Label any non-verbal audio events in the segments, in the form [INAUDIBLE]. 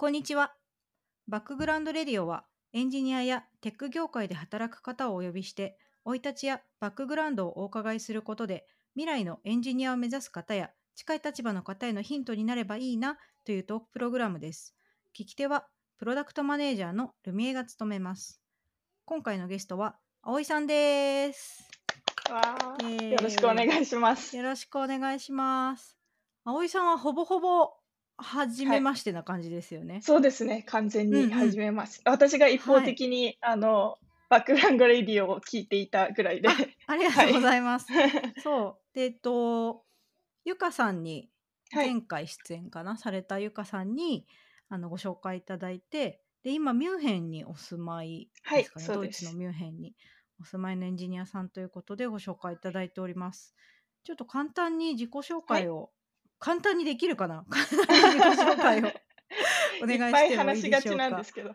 こんにちは。バックグラウンドレディオはエンジニアやテック業界で働く方をお呼びして、生い立ちやバックグラウンドをお伺いすることで、未来のエンジニアを目指す方や近い立場の方へのヒントになればいいなというトークプログラムです。聞き手はプロダクトマネージャーのルミエが務めます。今回のゲストは葵さんです。よろしくお願いします。よろしくお願いします。葵さんはほぼほぼ初めましてな感じですよね。そうですね、完全にうんうん始めます。私が一方的に、あのバックグラウンドレディオを聞いていたぐらいで。ありがとうございます。そう。で、えっと、ゆかさんに、はい、前回出演かな、されたゆかさんにあのご紹介いただいて、で、今、ミュンヘンにお住まいはいですかね、そうですドイツのミュンヘンにお住まいのエンジニアさんということでご紹介いただいております。ちょっと簡単に自己紹介を、簡単にできるかな？[LAUGHS] 簡単に自己紹介を [LAUGHS] お願いしてもいいでしょうか？いっぱい話しがちなんですけど。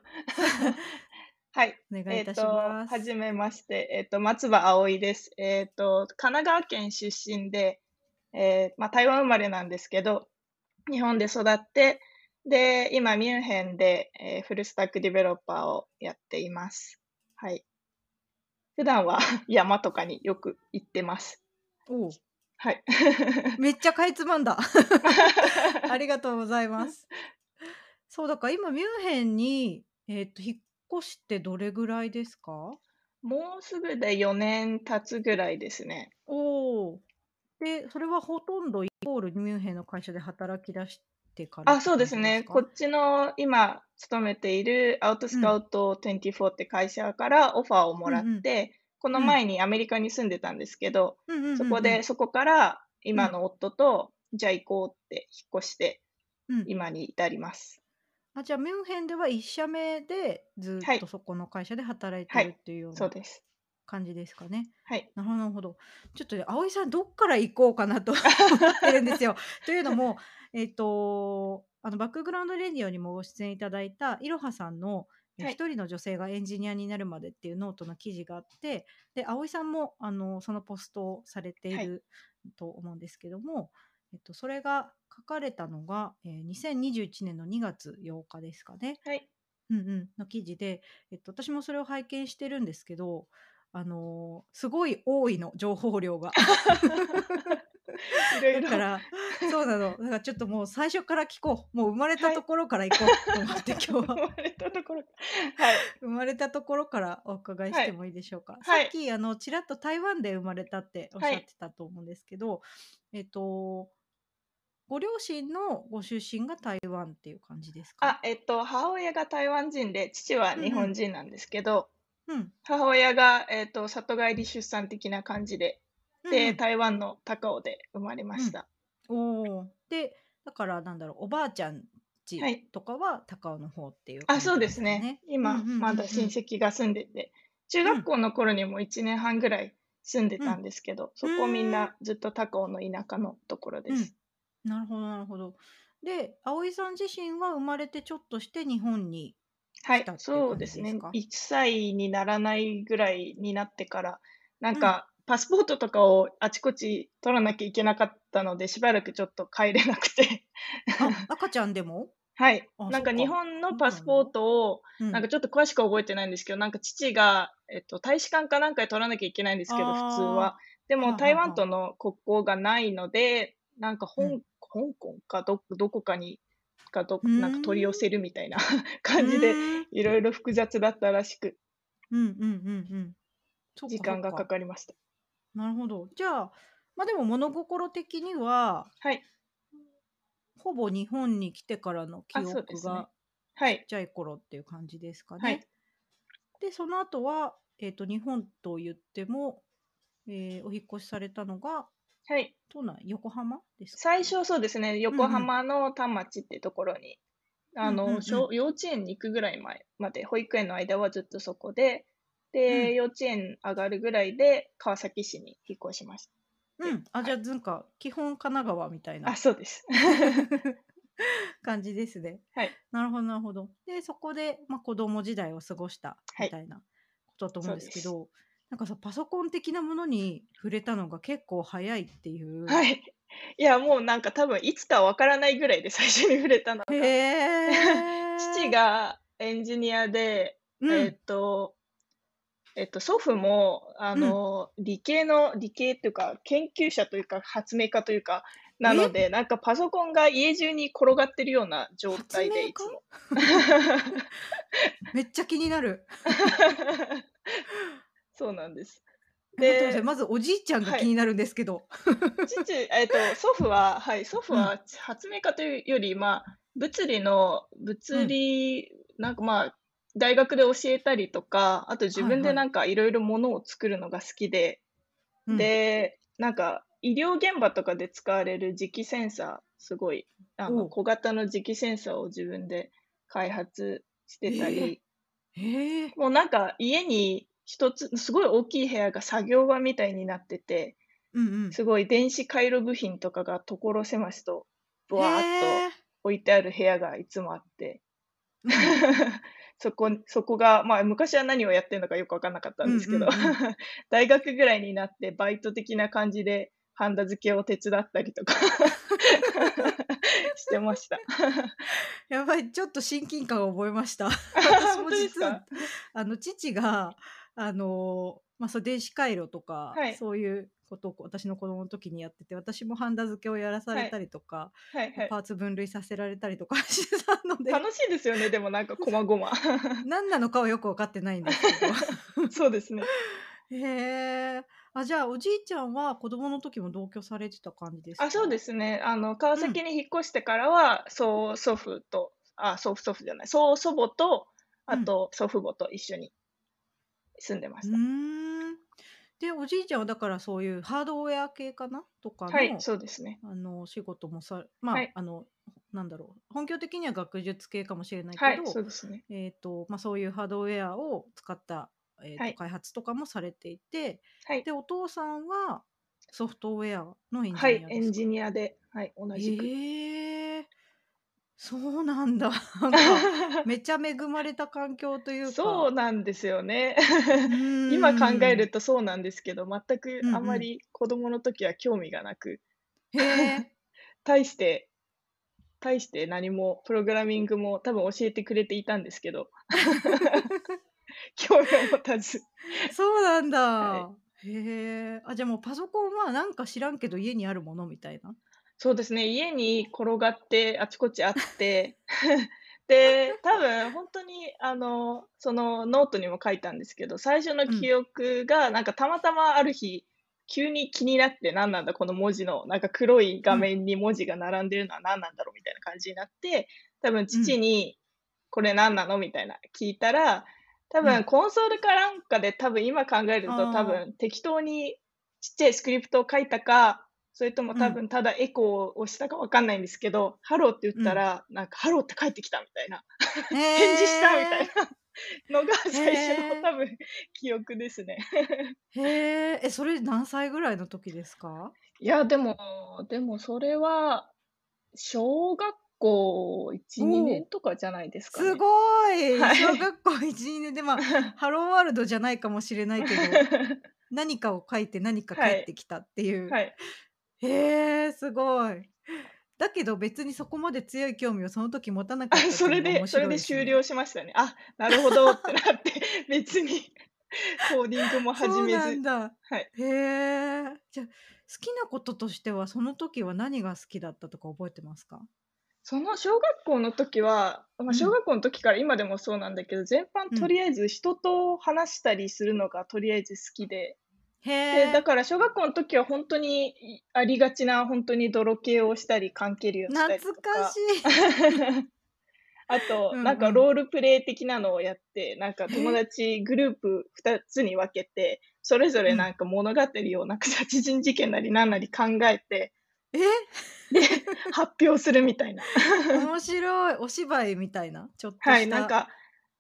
はい、[LAUGHS] お願いいたしえっと、ます。はじめまして、えっと、松葉葵です。えっと、神奈川県出身で、えーまあ、台湾生まれなんですけど、日本で育って、で、今、ミュンヘンで、えーフルスタックディベロッパーをやっています。はい。普段は山とかによく行ってます。おうはい。[LAUGHS] めっちゃかいつまんだ。[LAUGHS] ありがとうございます。そうだから今ミュンヘンに、えっと引っ越してどれぐらいですか？もうすぐで4年経つぐらいですね。おお。で、それはほとんどイコールミュンヘンの会社で働き出してからあ、そうですね。こかっちの今勤めているアウトスカウト24って会社からオファーをもらって、この前にアメリカに住んでたんですけど、そこで、そこから今の夫と、じゃあ行こうって引っ越してうん今に至ります。あじゃあミュンヘンでは1社目でずはいっとそこの会社で働いてはいるっていうような。感じですかね。はい。なるほどなるほど。ちょっとね葵さんどっから行こうかなと [LAUGHS] 思ってるんですよ。というのも、えっ、とあのバックグラウンドレディオにもご出演いただいたいろはさんのえはい一人の女性がエンジニアになるまでっていうノートの記事があってで葵さんもあのそのポストをされていはいると思うんですけども、えっと、それが書かれたのが、えー2021年の2月8日ですかね。はい。うんうん、の記事で、えっと、私もそれを拝見してるんですけど、あのーすごい多いの情報量が。[LAUGHS] [LAUGHS] だからそうなの。だからちょっともう最初から聞こう。もう生まれたところから行こうと思って、[LAUGHS] 今日。は生まれたところ。はい。生まれたところからお伺いしてもいいでしょうか。はい。さっきあのちらっと台湾で生まれたっておっしゃってたと思うんですけど、えっとご両親のご出身が台湾っていう感じですか？あ、えっと、母親が台湾人で、父は日本人なんですけど、うん。母親が、えっと、里帰り出産的な感じで、で、うんうん台湾の高雄で生まれました。おお。で、だからなんだろう、おばあちゃんちはいとかは高尾の方っていうあ、感じそうですかね。今、うんうんうんうんまだ親戚が住んでて、中学校の頃にも1年半ぐらい住んでたんですけど、そこみんなずっと高尾の田舎のところです。なるほど、なるほど。で、葵さん自身は生まれてちょっとして日本に。はいそう感ですねじですか。1歳にならないぐらいになってから、なんか、パスポートとかをあちこち取らなきゃいけなかったので、しばらくちょっと帰れなくて。あ、赤ちゃんでも？はい。あなんか日本のパスポートを、うんなんかちょっと詳しく覚えてないんですけど、なんか父が、えっと、大使館かなんかで取らなきゃいけないんですけど、普通は。でも台湾との国交がないので、なんか香,、うん香港かどどこかにかどなんか取り寄せるみたいな [LAUGHS] 感じで、いろいろ複雑だったらしく、うんうんうんうん。時間がかかりました。なるほど。じゃあ、まあでも物心的には、はい。ほぼ日本に来てからの記あそうですね憶がはいちっ。ちゃい頃っていう感じですかね。はいで、その後は、えっ、と、日本と言っても、えーお引っ越しされたのが、はい。都内、横浜ですか？最初そうですね、横浜の田町ってところに、あの、うんうんうん小幼稚園に行くぐらい前まで、保育園の間はずっとそこで、で、うん幼稚園上がるぐらいで川崎市に引っ越しましうん。あ、じゃあ、なんか、基本神奈川みたいた。なあ、そうです。感じですね。はい。なるほど、なるほど。で、そこで、まあ、子供時代を過ごしたはいみたいなことだと思うんですけそど、なんかさ、パソコン的なものに触れたのが結構早いっていう。はい。いや、もうなんか多分いつかわからないぐらいで最初に触れたのが。へえ。父がエンジニアで、うん。えっと、えっと、祖父も、あうん。の、理系の、理系っていうか、研究者というか、発明家というか、なのえ？で、なんかパソコンが家中に転がってるような状発態で、いつも。[LAUGHS] めっちゃ気になる。[LAUGHS] そうなんです。でまずおじいちゃんがはい。気になるんですけど。父、えっと、祖父は、はい、祖父うん。は発明家というより、まあ、物理の、う物ん。理、なんかまあ、大学で教えたりとか、あと自はいはい。分でなんかいろいろものを作るのが好きで、うん。で、なんか医療現場とかで使われる磁気センサー、すごい、あの。小型の磁気センサーを自分で開発してたええ。り、ええ。もうなんか家に一つ、すごい大きい部屋が作業場みたいになってて、うんうん。すごい電子回路部品とかが所狭しと、ぶへわーっとえ。置いてある部屋がいつもあって、うん。[LAUGHS] そこ、そこが、まあ昔は何をやってるのかよくわかんなかったうんんですけど。[LAUGHS] 大学ぐらいになってバイト的な感じでハンダ付けを手伝ったりとか [LAUGHS] してました。[LAUGHS] やばい、ちょっと親近感を覚えました。私本も実は、か？あの、父が、あの、まあ、そう、電子回路とか、はい。そういうことを私の子供の時にやってて、私もハンダ付けをやらされはい。たりとか、はいはい。パーツ分類させられたりとか [LAUGHS] してたので、楽しいですよね、でもなんかこまごま。[LAUGHS] 何なのかはよく分かってないんですけど。[LAUGHS] そうですね。へえ。あ、じゃあ、おじいちゃんは子供の時も同居されてた感じですあ、そうでか？すね。あの、川うん。崎に引っ越してからは、曽祖父と、あ、曽祖父じゃない、曽祖母と、うん。あと祖父母と一緒に住んでまうした。ーん。で、おじいちゃんはだからそういうハードウェア系かな？とかはい、の、そうですね。あの、お仕事もさまあ、はい。あの、なんだろう、本業的には学術系かもしれないはい、けど、そうですね。えっと、ま、そういうハードウェアを使った、えっと、はい。開発とかもされていて、はい。で、お父さんはソフトウェアのエンはい、ジニアで？エンジニアで、はい、同じく。ええ。そうなんだ。なんか、[LAUGHS] めちゃ恵まれた環境というそうか。なんですよね。う今考えーん。るとそうなんですけど、全くうんうん。あんまり子供の時は興味がなく。へえ。[LAUGHS] 大して大して何もプログラミングも多分教えてくれていたんですけど。[LAUGHS] 興味を持たず。そうなんはだ。い。へえ。あ、じゃ、もうパソコンはなんか知らんけど家にあるものみたいな？そうですね、家に転がってあちこちあって、[LAUGHS] で、多分ほんとにあの、そのノートにも書いたんですけど、最初の記うん。憶がなんかたまたまある日、急に気になって何なんだこの文字のなんか黒い画うん。面に文字が並んでるのは何なんだろうみたいな感じになって、多分うん。父にこれ何なのみたいな聞いたら、多分うん。コンソールかなんかで多分今考えると多。分適当にちっちゃいスクリプトを書いたか、それともうん。多分ただエコーをしたかわかんないんですけど、ハローって言ったうん。ら、なんかハローって返ってきたみたいな、へ返事したみたいえ。なのがへ最初のえ。多分記憶ですね。へえ。え、それ何歳ぐらいの時ですか？いや、でもでもそれは、小学校1、2おお。年とかじゃないですかね。すごい。はい。小学校1、2年で、ま、[LAUGHS] ハローワールドじゃないかもしれないけど、[LAUGHS] 何かを書いて何かはい。返ってきたっていう。はい。へえ、すごい。だけど別にそこまで強い興味をその時持たなかあ、ったってそれいうのが面でそれで白いですね。終了しましたね。あ、なるほどってなって、別にコーディングも始そうめず。なんだ。はい。へえ。じゃ、好きなこととしては、その時は何が好きだったとか覚えてますか？その小学校の時は、ま、うん。小学校の時から今でもそうなんだけど、全般うん。とりあえず人と話したりするのがとりあえず好きで。へで、だえ。から小学校の時はほんとに、いありがちなほんとに泥系をしたり、缶蹴りをしたりとか。懐かしい。[LAUGHS] あと、うんなんかうん。ロールプレイ的なのをやって、なんか友。達グループ2つに分けて、それぞうん。れなんか物語をなんか殺人事件なりなんなり考えてえ？で、発表するみたいな。面白い。お芝居みたいな、ちょっとはい。なんか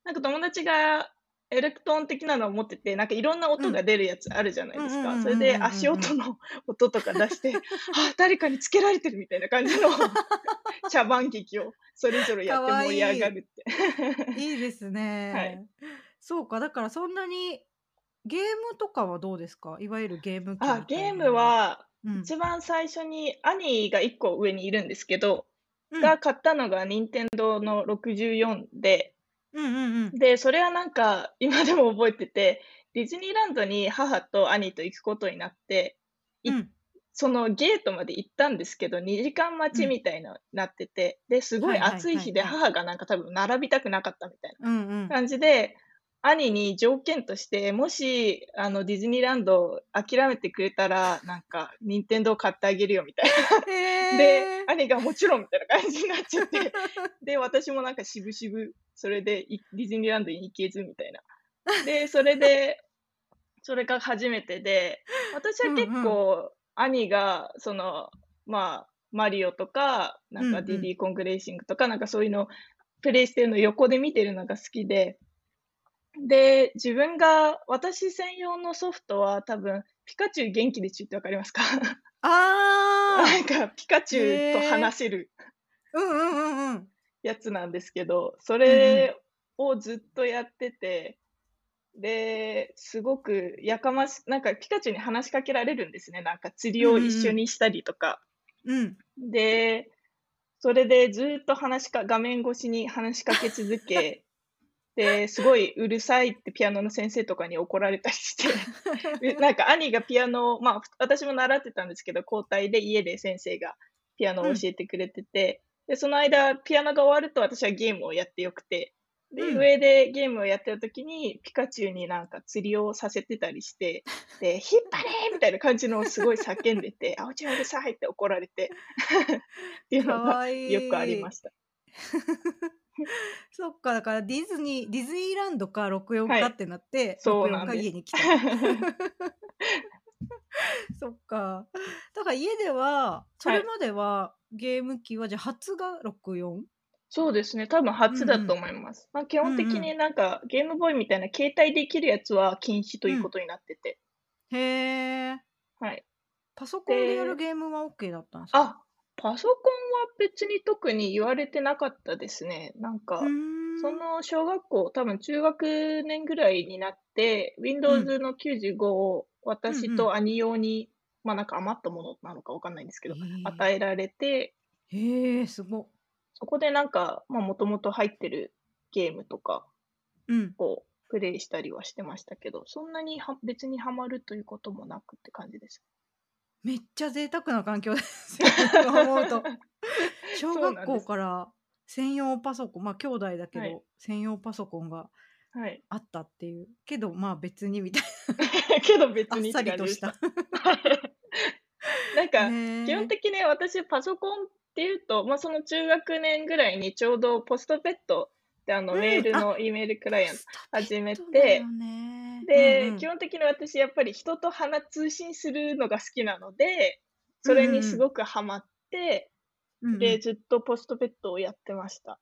なんか友達がエレクトーン的なのを持ってて、なんかいろんな。音が出るやつあるじゃないですか。それで。足音の音とか出して、あ、誰かにつけられてるみたいな感じの茶番劇をそれぞれやって盛り上が。るって。いいですねはい。そうか、だからそんなにゲームとかはどうですか？いわゆるゲームあ、ゲームは。一番最初に兄が1個上にいるんですけど、うん。が買ったのが任天堂の64で、うんうんうん。で、それはなんか今でも覚えてて、ディズニーランドに母と兄と行くことになって、いうん。そのゲートまで行ったんですけど、2時間待ちみたいななってて、で、すごはいいはい暑い日で母がなんか多分並びたくなかったみたいなうんうん。感じで、兄に条件として、もし、あの、ディズニーランド諦めてくれたら、なんか、任天堂買ってあげるよみたいな。へでえ、。兄がもちろんみたいな感じになっちゃって、で、私もなんかしぶしぶ、それでいディズニーランドに行けずみたいな。で、それで、[LAUGHS] それが初めてで、私は結うんうん構、兄が、その、まあ、マリオとか、なんかうんうんディディコングレーシングとか、なんかそういうの、プレイしてるの横で見てるのが好きで、で、自分が、私専用のソフトは多分、ピカチュウ元気でちゅってわかりますか？ああ。[LAUGHS] なんか、ピカチュウと話せるうんうんうんうん。やつなんですけど、それをずっとやってて、で、すごくやかまし、なんかピカチュウに話しかけられるんですね。なんか釣りを一緒にしたりとか。うん。で、それでずっと話しか、画面越しに話しかけ続け、[LAUGHS] で、すごいうるさいってピアノの先生とかに怒られたりして、で [LAUGHS] なんか兄がピアノを、まあ、私も習ってたんですけど、交代で家で先生がピアノを教えてくれてて、で、その間、ピアノが終わると私はゲームをやってよくて、で、うん上でゲームをやってる時に、ピカチュウになんか釣りをさせてたりして、で、[LAUGHS] 引っ張れーみたいな感じのをすごい叫んでて、あおちうるさいって怒られて、[LAUGHS] っていうかのがわいい。よくありました。[LAUGHS] そっか、だからディズニー、ディズニーランドか64はいかってなって、64かそうなんです家に来た。[LAUGHS] そっか。だから家では、それまではゲーム機は、じゃあ初が 64? そうですね。多分初だと思います。まあ、基本的うんうになんかゲームボーイみたいな携帯できるやつは禁止ということになってて。へえ。はい。パソコンでやるでゲームは OK だったんですか？あ、パソコンは別に特に言われてなかったですね。なんか、んその小学校、多分中学年ぐらいになって、Windows の95を私と兄用に、まあなんか余ったものなのかわかんないんですけど、与えられて、へえ、すご。そこでなんか、まあもともと入ってるゲームとかうん。をプレイしたりはしてましたけど、そんなには別にハマるということもなくって感じです。めっちゃ贅沢な環境です [LAUGHS] 思うと。[LAUGHS] 小学校から専用パソコン、まあ兄弟だけど、はい専用パソコンがはい。あったっていう。けど、まあ別にみたい [LAUGHS] けど別な。あっさりとした。[LAUGHS] なんか、基本的に私パソコンっていうと、まあ、その中学年ぐらいにちょうどポストペットってあのうんメールの E メールクライアント始めてで、うんうん基本的に私やっぱり人と話通信するのが好きなのでそれにすごくハマって、うんうんでずっとポストペットをやってました。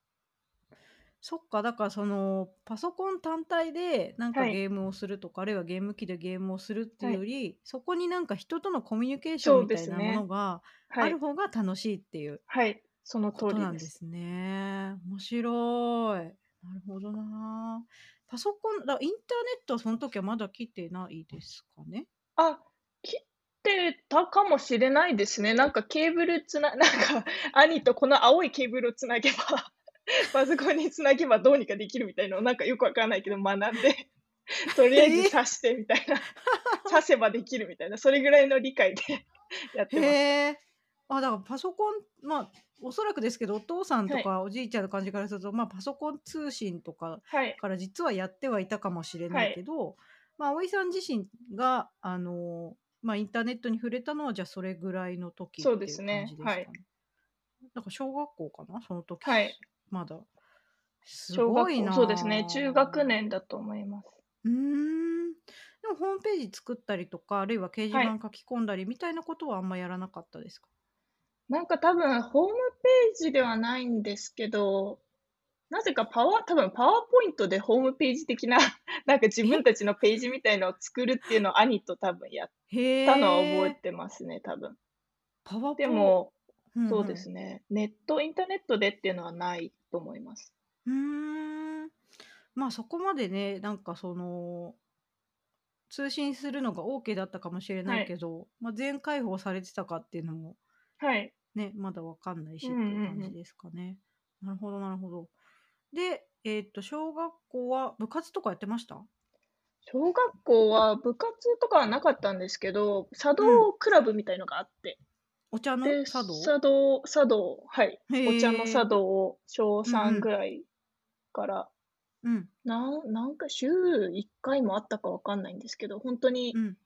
そっか、だからそのパソコン単体でなんかはいゲームをするとか、あるいはゲーム機でゲームをするっていうはいより、そこになんか人とのコミュニケーションみたいなものがはいある、方が楽しいっていうはい、そのこと通りで。なんですすね。面白い。なるほどな。パソコン、だインターネットはその時はまだ来てないですかね？あ、切ってたかもしれないですね。なんかケーブルつな、[LAUGHS] なんか兄とこの青いケーブルをつなげば、[LAUGHS] パソコンにつなげばどうにかできるみたいなのをなんかよくわからないけど学んで、[LAUGHS] とりあえず挿してみたいな、挿せばできるみたいな、それぐらいの理解で [LAUGHS] やってまへす。え。あ、だからパソコン、まあ、おそらくですけど、お父さんとかおじいちゃんの感じからすると、まあ、パソコン通信とかはい。から実はやってはいたかもしれないけど、まあ、葵さん自身が、あのまあ、インターネットに触れたのは、じゃあそれぐらいの時っていうそうですね感じですかね。はいだから小学校かな？その時。はい。まだ。すごいなそうですね。中学。年だと思います。うーん。でもホームページ作ったりとか、あるいは掲示板書き込んだりみたいなことはあんまやらなかったですか、なんか多分、ホームページではないんですけど、なぜかパワー、多分パワーポイントでホームページ的な、[LAUGHS] なんか自分たちのページみたいのを作るっていうのを兄と多分やっ。たのは覚えてますね、多分。パワポでも、そうですね、ネット、インターネットでっていうのはないと思います。うーん。まあそこまでね、なんかその、通信するのが OK だったかもしれないけど、まあ、全開放されてたかっていうのもはい。ね、まだわかんないしっていう感じですかね。なるほどなるほど。で、えっと小学校は部活とかやってました？小学校は部活とかはなかったんですけど、茶うん。道クラブみたいのがあって。お茶ので、茶道？茶道茶道はい。お茶の。茶道を小うんう3ん。ぐらいから、うん。なんなんか週1回もあったかわかんないんですけど、ほんとにうん。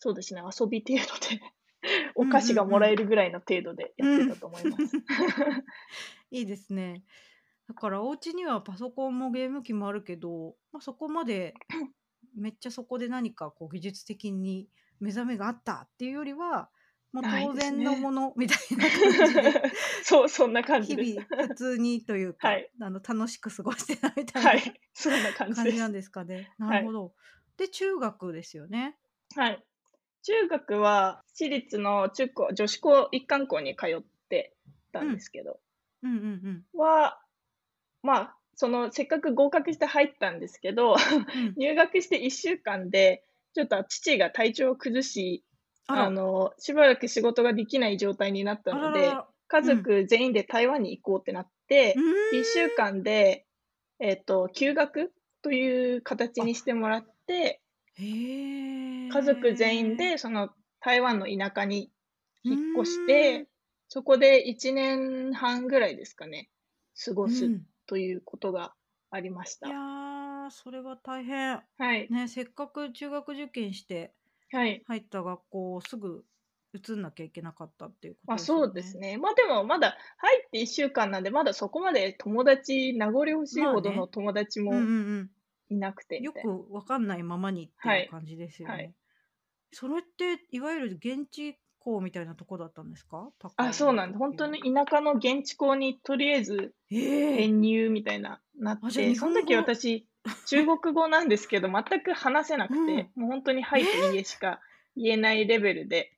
そうですね、遊び程度でおうん菓子が。もらえるぐらいの程度でやっうん。てたと思います。[LAUGHS] いいですね。だからお家にはパソコンもゲーム機もあるけど、ま、そこまで [LAUGHS] めっちゃそこで何かこう技術的に目覚めがあったっていうよりは、もう当。然のものみたいな感じで [LAUGHS] そう、そんな感じ日。々普通にというはか、い。あの楽しく過ごしてたみたいないは、そんな感じなんですかね。なはい。るほど。で、中学ですよね。はい。中学は私立の中高女子校一貫校に通ってたうんん。ですけどうんうんうん。は、まあ、そのせっかく合格して入ったんですけど、うん。[LAUGHS] 入学して1週間で、ちょっと父が体調を崩し、ああら。の、しばらく仕事ができない状態になったあらので、らら。家うん。族全員で台湾に行こうってなって、う1週ーん。間で、えっと、休学という形あ、にしてもらって、へ家族全員え。でその台湾の田舎にう引っ越しーん。て、そこで1年半ぐらいですかね、過ごすうん。ということがありましいやた。ー、それは大変。はい。ね、せっかく中学受験してはい。入った学校をすぐ移んなきゃいけなかったっていうこま、とですよそうですね。ね。ま、でもまだ入って1週間なんで、まだそこまで友達名残惜しいまあほどのね。友達もうんうんうん。いなくてみよたいな。くわかんないままにってはいい。う感じですよはい。ね。それっていわゆる現地校みたいなとこだったんですか？高あ、そうなんで、ほん時は。とに田舎の現地校にとりあえずええ。編入みたいななっあ、じゃあて、日そん時私、中国語なんですけど、全く話せなくうん。て、もうほんとに「はえい」と「いいえ」しか言えないレベルで。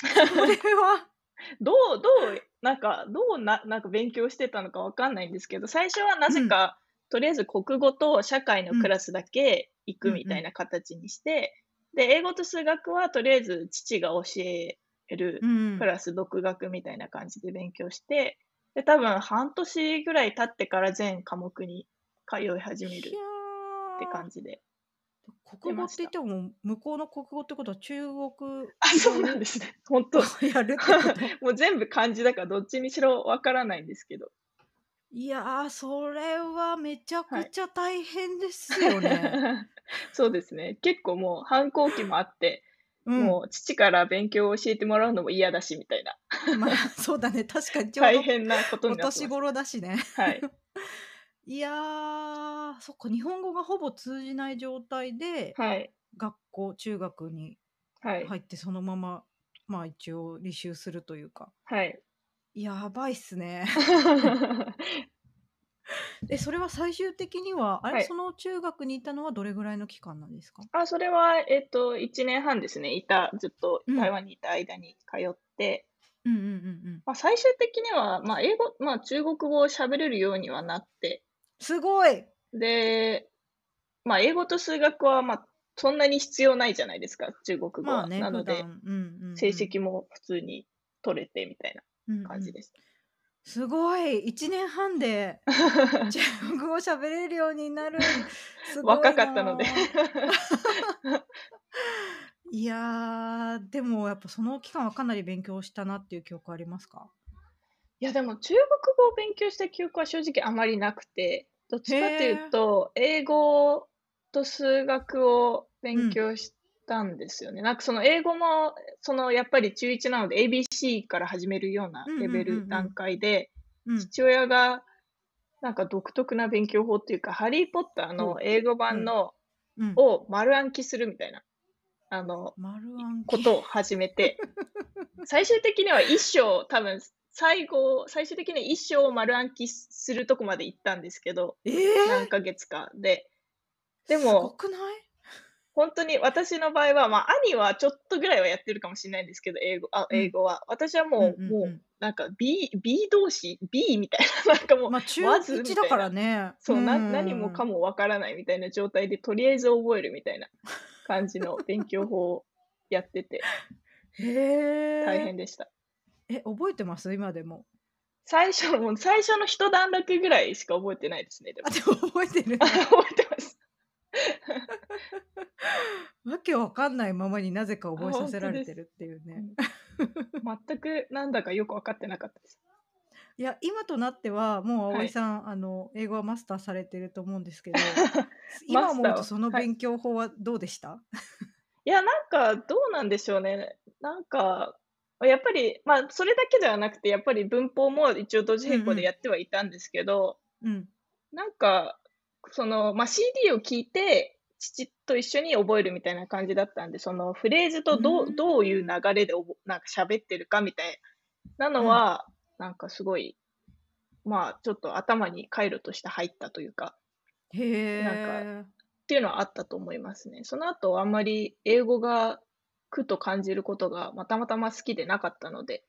それは [LAUGHS] どうどう、なんか、どうななんか勉強してたのかわかんないんですけど、最初はなうん。ぜか、とりあえず国語と社会のうん。クラスだけ行。くみたいな形にして、で、英語と数学はとりあえず父が教えるうんうん。プラス独学みたいな感じで勉強して、で、多分半年ぐらい経ってから全科目に通い始めひるってゃ。感じで国語。って言っても、向こうの国語ってことは中国あ、そうなんですね。ほんと。やる？もう全部漢字だからどっちにしろわからないんですけど。いや、それはめちゃはい。くちゃ大変ですよね。[LAUGHS] そうですね。結構もう反抗期もあって、うん。もう父から勉強を教えてもらうのも嫌だしみたいな。まあ、そうだね、確かに大変なことおになってました。年頃だしね。はい。いや、そっか、日本語がほぼ通じない状態で、はい。学校中学にはい。入ってそのまま、まあ、一応履修するというか。はい。やばいっすね。[LAUGHS] え、それは最終的には、あれ、はい。その中学にいたのはどれぐらいの期間なんですか？あ、それは、えっと、1年半ですね。いたずっとうん。台湾にいた間に通って。うんうんうんうん。ま、最終的には、ま、英語ま、中国語を喋れるようにはなって。すごい。で、ま、英語と数学は、ま、そんなに必要ないじゃないですか、中国語は。まあね、なので、うんうん成うん。績も普通に取れてみたいうんうん。な感じでした。すごい、1年半で [LAUGHS] 中国語喋れるようになる。すご若いかったので。な。いや、でもやっぱその期間はかなり勉強したなっていう記憶ありますか？いや、でも中国語を勉強した記憶は正直あまりなくて、どっちかっていう。と、英語と数学をう勉ん。強したんですよね。なんかその英語も、そのやっぱり中1なので ABC から始めるようなレベうんうんうんうル段ん。階で、うん。父親がなんか独特な勉強法っていうか、ハリー・ポッターほの英語う。うん。版のうん。を丸暗記するみたいな、あの。ことを始めて、[LAUGHS] 最終的には1章、多分最後最終的には1章を丸暗記するとこまで行ったんですけど、え何え！ヶ月かで。ですごもくない？ほんとに私の場合は、ま、兄はちょっとぐらいはやってるかもしんないんですけど、英語あ、うん。英語は。私はうんもうもううんうん。なんか B B 動詞、B みたいな、[LAUGHS] なんかもま、う、中まずみ1だから。ね。うそう、ーな何もかん。もわからないみたいな状態で、とりあえず覚えるみたいな感じの勉強法をやってて。大変でした。え、覚えてます？今でも。最初の、最初の一段落ぐらいしか覚えてないですね、でも。あ、でも覚えてる。[LAUGHS] 覚えてます。[LAUGHS] わけわかんないままになぜか覚えあ、さ。せられてるっていうね。うん。全くなんだかよく分かってなかったです。[LAUGHS] いや、今となっては、もうはい。葵さん、あの、英語はマスターされてると思うんですけど、マ今思うと。その勉強法はどうでした？いや、なんかどうなんでしょうね。なんか、やっぱり、まあ、それだけではなくて、やっぱり文法も一応同時並行でうんうん。やってはいたんですけど、うん。なんか、その、まあ、CD を聞いて、父と一緒に覚えるみたいな感じだったんで、そのフレーズうとどう、どういう。流れでおぼなんか喋ってるかみたいなのうん。は、なんかすごい、まあ、ちょっと頭に回路として入ったというか、なんか。っていうのはあったと思いますね。その後、あんまり英語が苦と感じることが、まあ、たまたま好きでなかったので、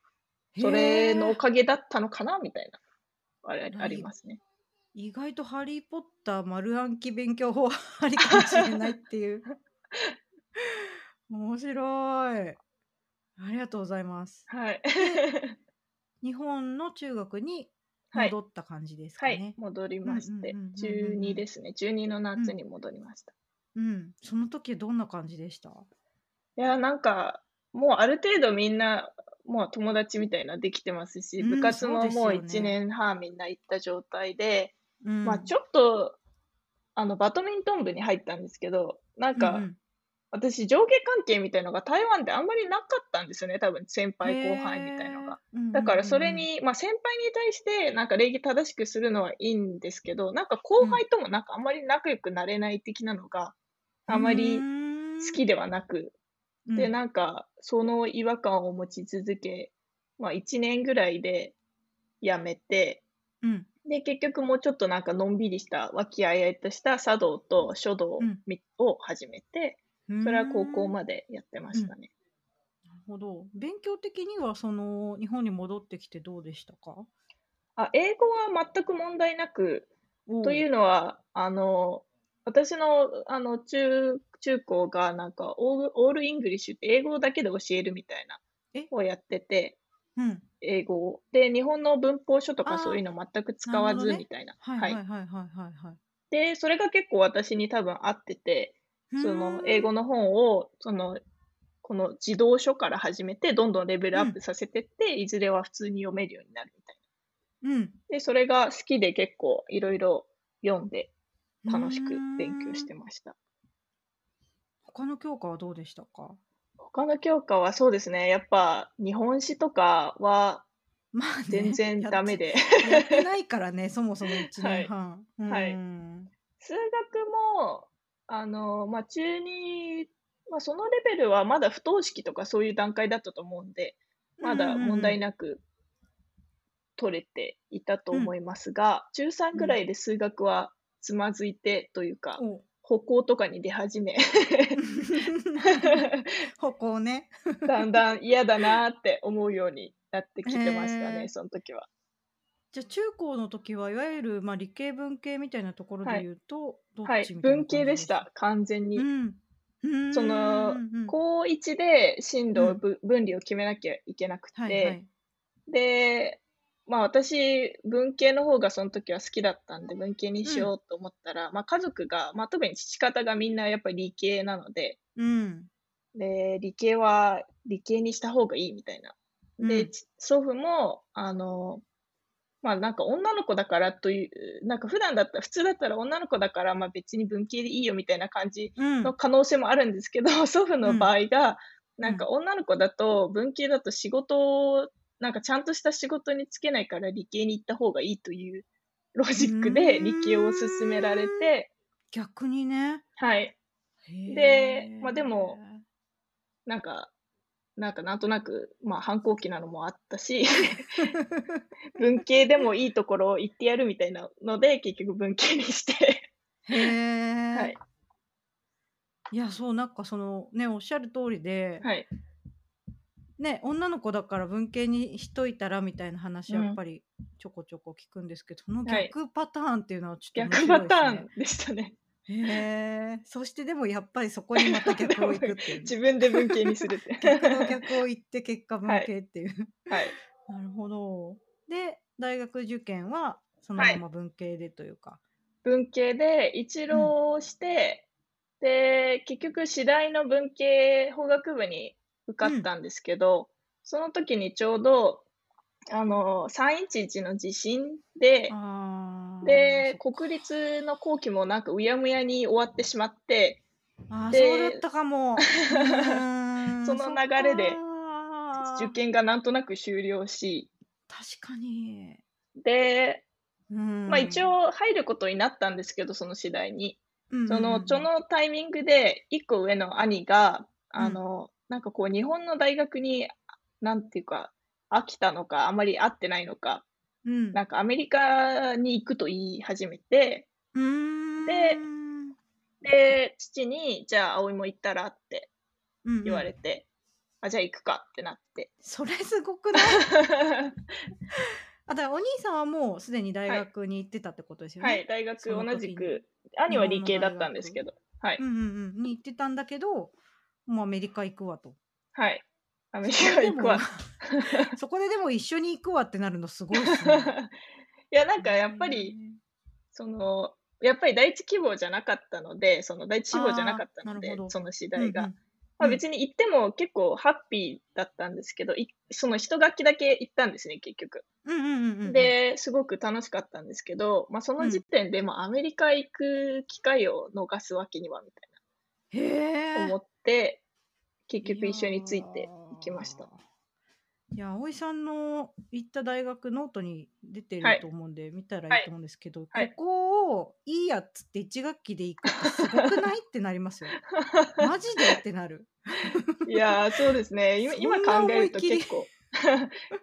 へそれのおえ。かげだったのかなみたいな、あれ、ありますね。意外とハリー・ポッター丸暗記勉強法は [LAUGHS] ありかもしれないっていう。面白い。ありがとうございます。はい。で、日本の中学にはい。戻った感じですはい、かね。戻りうんうんまして、うんうんうん中2うん。ですね。中2のうん。夏に戻りました。うん。その時どんな感じでした？いや、なんか、もうある程度みんな、もう友達みたいなできてますし、部うん、活ももうよ1ね。年半みんな行った状態で、うまあちん。ょっと、あの、バドミントン部に入ったんですけど、なんか、うんうん。私上下関係みたいのが台湾であんまりなかったんですよね、多分先へ輩後輩みたいのえ。が。うんだからそれに、まあ先輩に対してなんか礼儀正しくするのはいいんですけど、なんか後うん。輩ともなんかあんまり仲良くなれない的なのがうあまり。好きではなく、で、うん。なんかその違和感を持ち続け、まあ1年ぐらいで辞めて、うん。で、結局もうちょっとなんかのんびりした、和気あいあいとした茶道と書道を始めて、うそれは高校。までやってまうん。したね。なるほど。勉強的にはその日本に戻ってきてどうでしたか？あ、英語は全く問題なく、とい。うのは、あの、私の、あの、中、中高がなんか all、all English って英語だけで教えるみたいな、え？をやってて、うん。英語を。で、日本の文法書とかそういうあの全くあ、使わ。ずみたいな。はいは。はいいはいはいはいはい。で、それが結構私に多分合ってて、うその。英語の本を、その、この児童書から始めて、どんどんレベルうん。アップさせてって、いずれは普通に読めるようになるみたいな。うん。で、それが好きで結構いろいろ読んで楽しく勉強しん。てました。他の教科はどうでしたか？他の教科はそうですね、やっぱ日本史とかはまあね、全然ダメで。やってないからね、[LAUGHS] そもそも1はい。年半。うーはい。ん。数学も、あの、まあ、中に、まあ、そのレベルはまだ不等式とかそういう段階だったと思うんで、まだうんうんうん問うん。題なく取れていたとうん。思いますが、中3うん。ぐらいで数学はつまずいてというか、お歩行とかに出始め [LAUGHS] 歩行ね。[LAUGHS] だんだん嫌だなって思うようになってきてましたね。その時は。じゃあ中高の時はいわゆる、まあ、理系文系みたいなところではい。言うと、どっはい。ちみたいな文系でした完全うに。ん。うその、ーん。うん。高1で進路、うん。ぶ分離を決めなきゃいけなくはいはて、い。で、まあ私、文系の方がその時は好きだったんで、文系にしうん。ようと思ったら、まあ家族が、まあ特に父方がみんなやっぱり理系なので、うん。で、理系は理系にした方がいいみたいな。で、うん。ち祖父も、あの、まあなんか女の子だからという、なんか普段だったら、普通だったら女の子だから、まあ別に文系でいいよみたいな感じうん。の可能性もあるんですけど、[LAUGHS] 祖父うの場ん。合が、なんかうん。女の子だと文系だと仕事を、なんかちゃんとした仕事に就けないから理系に行った方がいいというロうジックで理系をー勧められん。て、逆にね。はい。へで、まあでも、え。なんか、なんかなんとなく、まあ反抗期なのもあったし、[LAUGHS] 文系でもいいところを行ってやるみたいなので、結局文系にして、へえ。はい。いや、そう、なんかそのね、おっしゃる通りで、はい。ね、女の子だから文系にしといたらみたいな話うん。やっぱりちょこちょこ聞くんですけど、そのはい。逆パターンっていうのはちょっと面逆パ白いですね。ターンでしたね。へえ。そしてでもやっぱりそこにまた逆を行くっていうね。自分で文系にするって。逆の逆を言って結果文はい。系っていう。はい。なるほど。で、大学受験はそのはい。まま文系でというか。文系で一うん。浪して、で、結局次第の文系法学部に受かうん。ったんですけど、その時にちょうど、あの、311の地震で、で、国か。立の後期もなんかうやむやに終わってしまって、ああ、そうだっで、たかも。[LAUGHS] うーそん、そのっ流れで受か。験がなんとなく終了し、確かに。で、うまあ一ん。応入ることになったんですけど、その次第に。うんうんその、そうんのタイミングで、一個上の兄が、うん。うん。あの、なんかこう、日本の大学に、なんていうか、飽きたのか、あまり合ってないのか、うん。なんかアメリカに行くと言い始めて、で、ん。で、父に、じゃあ、葵も行ったらってうん言うん。われて、あ、じゃあ行くかってなって。それすごくない？[LAUGHS] あ、だからお兄さんはもうすでに大はい。学に行ってたってことですよね？はい、大学その同じ。く、兄は理系だったんです学。けど、はい。うんうんうん。に行ってたんだけど、もうアメリカ行くわと。はい。アメリカ行くわ。そこで [LAUGHS] でも一緒に行くわってなるのすごいっすね。[LAUGHS] いや、なんへかやっぱり、え。その、やっぱり第一希望じゃなかったので、その第一志望じゃなかああ、ったので。その次うん第が。うん。まあうん。別に行っても結構ハッピーだったんですけど、いその一学期だけ行ったんですね、結局。うんうんうんうんうん。で、すごく楽しかったんですけど、まあそうの時ん。点で、まあアメリカ行く機会を逃すわけには、みたい。な思って、結いや局一緒について行きました。ー。いや、葵さんの行った大学ノートに出てはい。ると思うんで、見たらはいい。いと思うんですけど、こはい。こをいいやっつって一学期で行くってすごくない？ってなりますよ。[LAUGHS] マジで？ってなる。いやー、そうですね。[LAUGHS] 今、考える。と結構 [LAUGHS]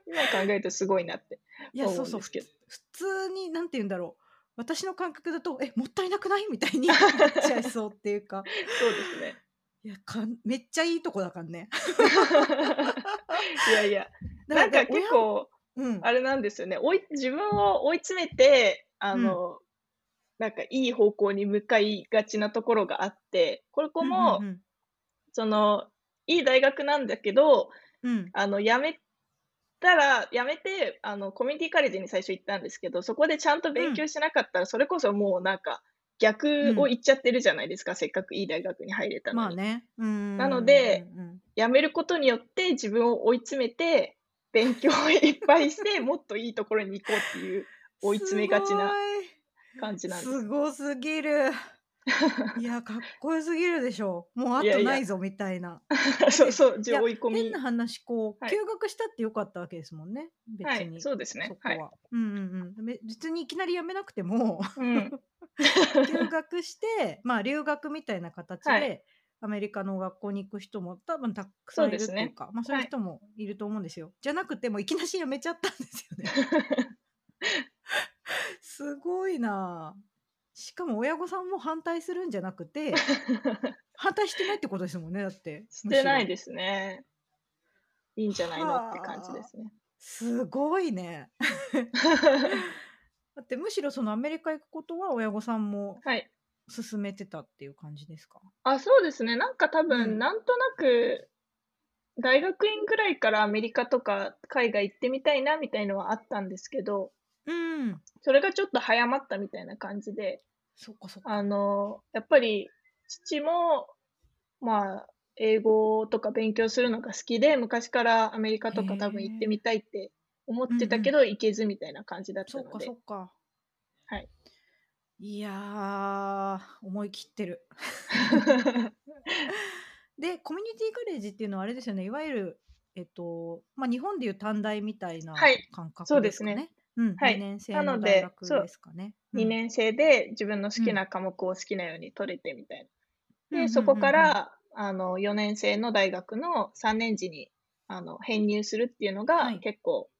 今考えるとすごいなっていや、思そううんそう、ふですけど。普通に、なんて言うんだろう。私の感覚だと、え、もったいなくない？みたいになっちゃいそうっていうか。そうですね。いや、かんめっちゃいいとこだからね。[LAUGHS] いやいや、[LAUGHS] なんか結親構、うん。あれなんですよね。追い自分を追い詰めて、あうん。の、なんかいい方向に向かいがちなところがあって、これこうんうんも、うん。その、いい大学なんだけど、うん。あの、辞めたら、辞めて、あの、コミュニティカレッジに最初行ったんですけど、そこでちゃんとうん。勉強しなかったら、それこそもうなんか、逆うん。を言っちゃってるじゃないですか、せっかくいい大学に入れたのに。まあね。うんうんなのうんで、うんうん。辞めることによって自分を追い詰めて、勉強をいっぱいして、[LAUGHS] もっといいところに行こうっていう追いす詰めがちな。感じなんですね。すごすぎる。いや、かっこよすぎるでしょ。もうあいやいや。とないぞみたいな。だって、そうそう、いや、じゃ追い込変なみ。話、こう、はい。休学したってよかったわけですもんね。はい、別に。そうですね。はい。そこは。うんうんうん。べ別にいきなり辞めなくてもうん。[LAUGHS] 休学して、まあ留学みたいな形はい。で、アメリカの学校に行く人も多分たくさん。いるっていうか、まあそういうはい。人もいると思うんですよ。じゃなくてもいきなり辞めちゃったんですよね。[LAUGHS] すごいなあ。しかも親御さんも反対するんじゃなくて、[LAUGHS] 反対してないってことですもんね、だって、し。てないですね。いいんじゃないのって感じではあ、すね。すごいね。[LAUGHS] だってむしろそのアメリカ行くことは親御さんもはい。勧めてたっていう感じですか？あ、そうですね。なんか多う分、ん。なんとなく、大学院ぐらいからアメリカとか海外行ってみたいなみたいのはあったんですけど、うん。それがちょっと早まったみたいな感じで、そっかそっあか。の、やっぱり父も、まあ、英語とか勉強するのが好きで、昔からアメリカへとか多分行ってみえ。たいって思っ。てたけど、行けずみたいな感じだったそっかので、そっか。はい。いやー、思い切ってる。[LAUGHS] で、コミュニティカレッジっていうのはあれですよね。いわゆる、えっと、まあ、日本でいう短大みたいは。ない感そう覚ですね。ですかね。うん。2はい。な年生の大学そう、ですかね。う2ん。年生で自分の好うん。きな科目を好きなように取れてみたいな。で、ん、そこか。ら、あの、4年生の大学の3年時に、あの、編入するっていうのがはい。結構、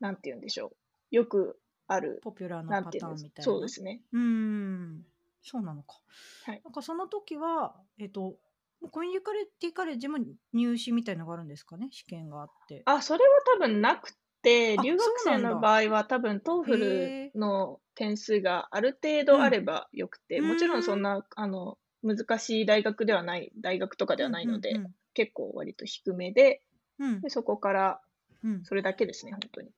なんて言うんでしょう。よくある、ポピュラーなパターンみたいな。そうですね。うーん。そうなのか。はい。なんかその時は、えっと、コミュニティカレッジも入試みたいのがあるんですかね？試験があって。あ、それは多分なく留学。生の場合は多分 TOEFL へえ。の点数がある程うん。度あればよくうて、もちろんそーん。んな、あの、難しい大学ではない、大学とかでうん、うん、はないので、うん。結構割と低めで、うん。で、そこから、うん。それだけですね、本当に。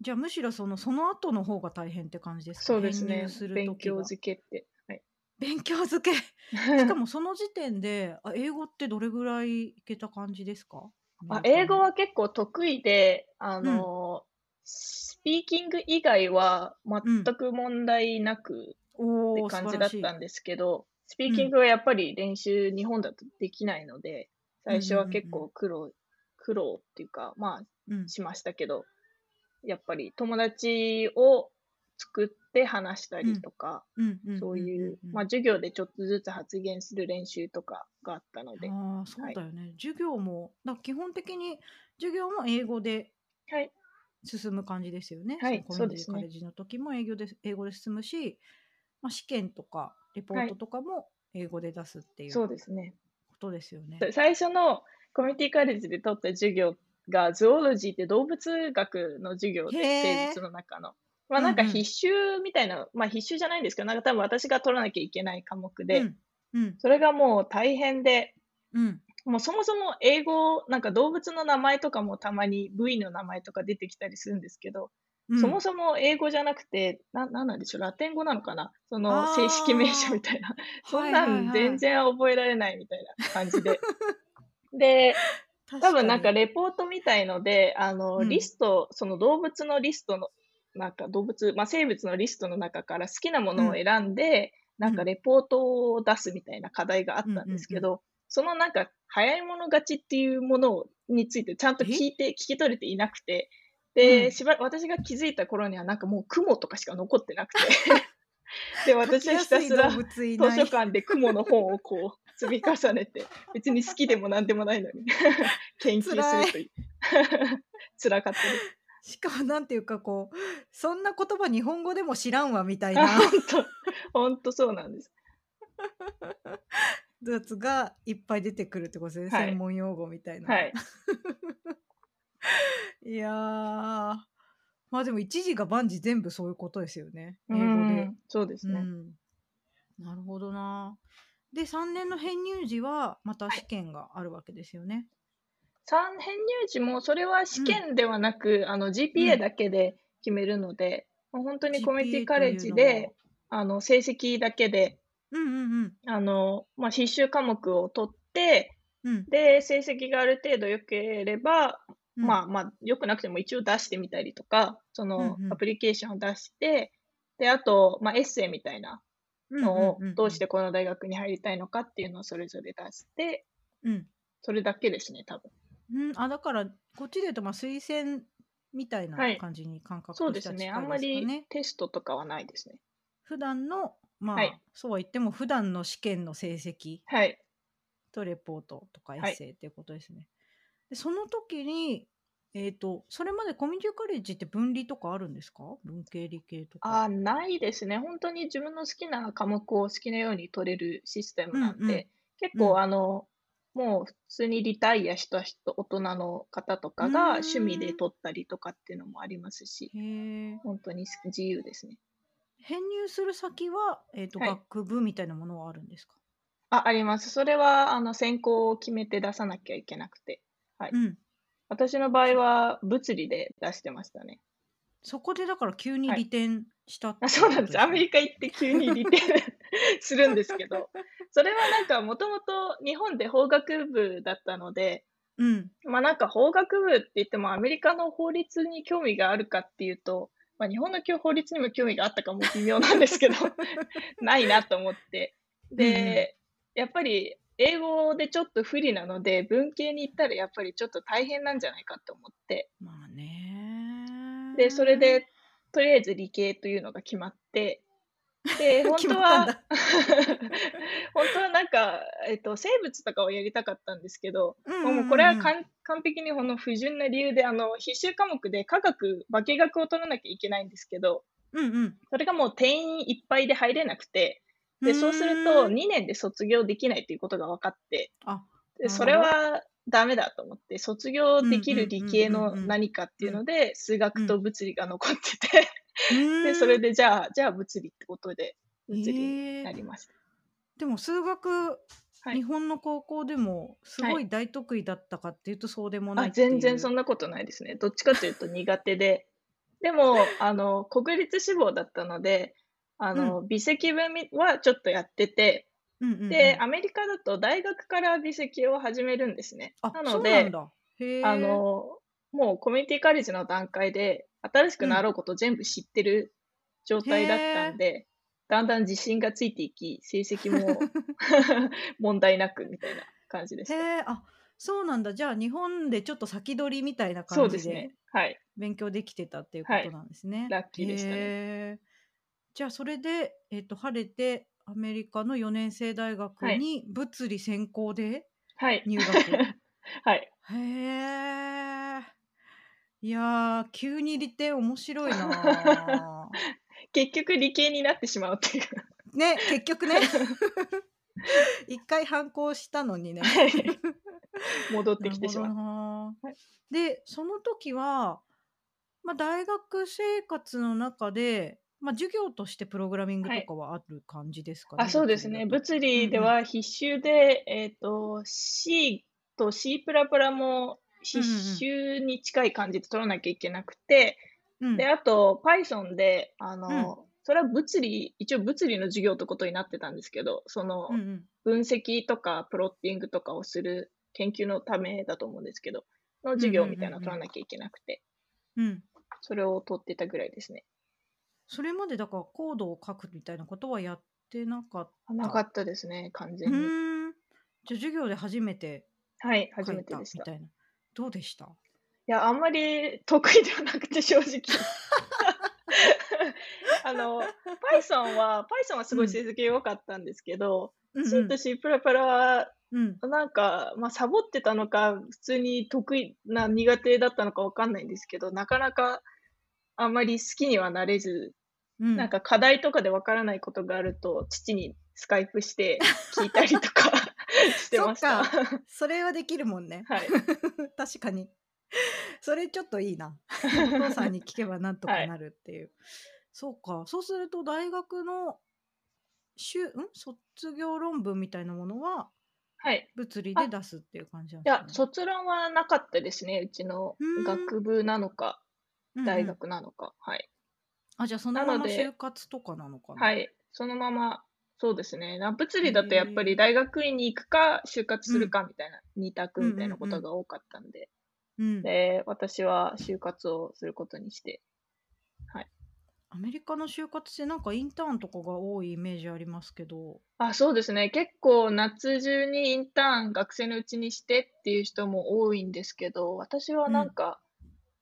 じゃあむしろそのその後の方が大変って感じですか？そうですねす。る勉強づけって。はい。勉強づけ [LAUGHS] しかもその時点であ英語ってどれぐらいいけた感じですか？あ英語は結構得意で、あの、スピーキング以外は全く問題なくって感じだったんですけど、スピーキングはやっぱり練習、日本だとできないので、最初は結構苦労、苦労っていうか、まあ、うん。しましたけど、やっぱり友達を作って話したりとか、そういう、まあ、授業でちょっとずつ発言する練習とかがあったので、ああそうだよね、授業もだ基本的に授業も英語ではい、進む感じですよね。はいのコミュニティそうですね。カレッジの時も英語で英語で進むし、まあ、試験とかレポートとかも英語で出すっていうそうこですね。とですよね。最初のコミュニティカレッジで取った授業が、ズオロジーって動物学の授業で、生物の中の。まあなんかうんうん。必修みたいな、まあ必修じゃないんですけど、なんか多分私が取らなきゃいけない科目で、うんうん。それがもう大変で、うん。もうそもそも英語、なんか動物の名前とかもたまに部位の名前とか出てきたりするんですけど、うん。そもそも英語じゃなくて、な、なんなんでしょう、ラテン語なのかな？そあのー。正式名称みたいな。[LAUGHS] そんなん全然覚えられないみたいな感じで。[LAUGHS] で、多分なんかレポートみたいので、あの、うん。リスト、その動物のリストの、なんか動物、まあ、生物のリストの中から好きなものを選んで、なんかレポートを出すみたいな課題があったんですけど、そのなんか早い者勝ちっていうものについてちゃんと聞いて、聞き取れていなくて、で、うん。しば私が気づいた頃にはなんかもう雲とかしか残ってなくて、[LAUGHS] で、私はひたすら図書館で雲の本をこう積み重ねて、別に好きでも何でもないのに [LAUGHS] 研究するという。辛 [LAUGHS] かったです。しかも [LAUGHS] なんていうかこうそんな言葉日本語でも知らんわみたいあな本当、本当そうなんです。[LAUGHS] やつがいっぱい出てくるってことですね、はい専門用語みたいな。はい。[LAUGHS] いやーまあでも一時が万事全部そういうことですよね英う語でん。そうですね。うん、なるほどな。で3年の編入時はまた試験があるわけですよね。三編入時も、それは試験ではなく、あの GPA だけで決めるので、もう本当にコミュニティカレッジで、あの成績だけで、うんうんうん。あの、まあ、必修科目を取って、うん。で、成績がある程度良ければ、うん。まあまあ、良くなくても一応出してみたりとか、そのアプリケーションを出して、で、あと、まあ、エッセイみたいなのをどうしてこの大学に入りたいのかっていうのをそれぞれ出して、うん。それだけですね、多分。うん、あだからこっちで言うとまあ推薦みたいなはい感じに感覚そうですね。としては近いですかあんまりね。テストとかはないですね。普段のまあ、はいそうは言っても普段の試験の成績はい。とレポートとかエはいッセイっていうことですね。でその時にえっ、とそれまでコミュニティカレッジって分離とかあるんですか？文系理系とか。あーないですね。本当に自分の好きな科目を好きなように取れるシステムなんで、うんうん結構、うんあの、もう普通にリタイアした人、大人の方とかが趣味で取ったりとかっていうのもありますし。本当に自由ですね。編入する先は、えーとはい学部みたいなものはあるんですか、あ、あります。それは、あの、専攻を決めて出さなきゃいけなくて、はいうん。私の場合は物理で出してましたね。そこでだから急にはい利点したってあそうなんです。アメリリカ行って急に利点 [LAUGHS] するんですけど、それはなんかもともと日本で法学部だったので、カ。うん。まあなんか法学部って言ってもアメリカの法律に興味があるかっていうと、まあ日本の法律にも興味があったかも微妙なんですけど、[LAUGHS] ないなと思って。で、やっぱり英語でちょっと不利なので、文系に行ったらやっぱりちょっと大変なんじゃないかと思って、まあね。で、それ、で、とりあえず理系というのが決まって、で、[LAUGHS] 本決当は [LAUGHS] 本当はなんか、えっと、生物とかをやりたかったんですけど、うんうんうん。もうこれは完璧にこの不純な理由で、あの、必修科目で科学、化学を取らなきゃいけないんですけど、うんうん。それがもう定員いっぱいで入れなくて、で、そうするとうーん2年で卒業できないということが分かって、あ、でそれはダメだと思って、卒業できる理系の何かっていうので、数学と物理が残ってて、で、でそれでじゃあ、じゃあ物理ってことで、物理にえーなりました。でも数学はい日本の高校でもすはいごい大得意だったかっていうとそうでもあ、ないっていう。全然そんなことないですね。どっちかというと苦手で。でも、あの、国立志望だったので、あの、微積分みはちょっとやってて、うんうんうんで、アメリカだと大学から微積を始めるんですね。あなので。あの、もうコミュニティカレッジの段階で、新しくなろうこと全部知ってる状態だったんで、だんだん自信がついていき、成績も [LAUGHS] 問題なくみたいな感じでした。あそうなんだ。じゃあ日本でちょっと先取りみたいな感じで。はい。勉強できてたっていうことなんですね。ラッキーでしたね。じゃあそれで、えっと晴れてアメリカの4年生大学はい。に物理専攻ではい。入学。[LAUGHS] はい。へえ。いやー、急に利点面白いな [LAUGHS] 結局理系になってしまうっていう。ー。ね、結局ね。[LAUGHS] 一回反抗したのにね。はい。戻ってきてしまう。で、その時は、まあ、大学生活の中で、まあ、授業としてプログラミングはい。とかはある感じですかあ、ね、そうですね。物理だと。物うんうん。理では必修で、えっと、C と C++ もうんうん必うん。修に近い感じで取らなきゃいけなくて、で、うん。あと Python で、あうん。の、それは物理、一応物理の授業ってことになってたんですけど、そうんのうん。分析とかプロッティングとかをする研究のためだと思うんですけど、のうん授業みたいなの取らなきゃいけなくて、うん。うん。それを取ってたぐらいですね。それまでだからコードを書くみたいなことはやってなかった？なかったですね、完う全に。じゃあ授業で初めてはい、初めてでした。たみたいな。どうでした？いや、あんまり得意ではなくて、正直。[LAUGHS] あの、Python は、Python はすうん。ごい成績良かったんですけど、うんう C とん。C++ は、うん。なんか、まあ、サボってたのか、普通に得意な苦手だったのかわかんないんですけど、なかなかあんまり好きにはなれず、うん。なんか課題とかでわからないことがあると、父にスカイプして聞いたりとか [LAUGHS] してそっました。か。それはできるもんね。はい。[LAUGHS] 確かに。それちょっといいな。[LAUGHS] お父さんに聞けばなんとはい。かなるっていう。そうか。そうすると大学のしゅん？卒業論文みたいなものははい。物理あ、で出すっていう感じなんいや、ですかね。卒論はなかったですね。うちの。学部なのか。大学なのか。はい。あ、じゃあそのまま就で、活とかなのかな。はい。そのまま、そうですね。な物へ理だとやっぱりえ。大学院に行くか、就活するうん。かみたいな、二択うんみたいなことうんうん。が多かったんで。うん。で、私は就活をすることにして。はい。アメリカの就活ってなんかインターンとかが多いイメージありますけど。あ、そうですね。結構夏中にインターン学生のうちにしてっていう人も多いんですけど、私はうん。なんか、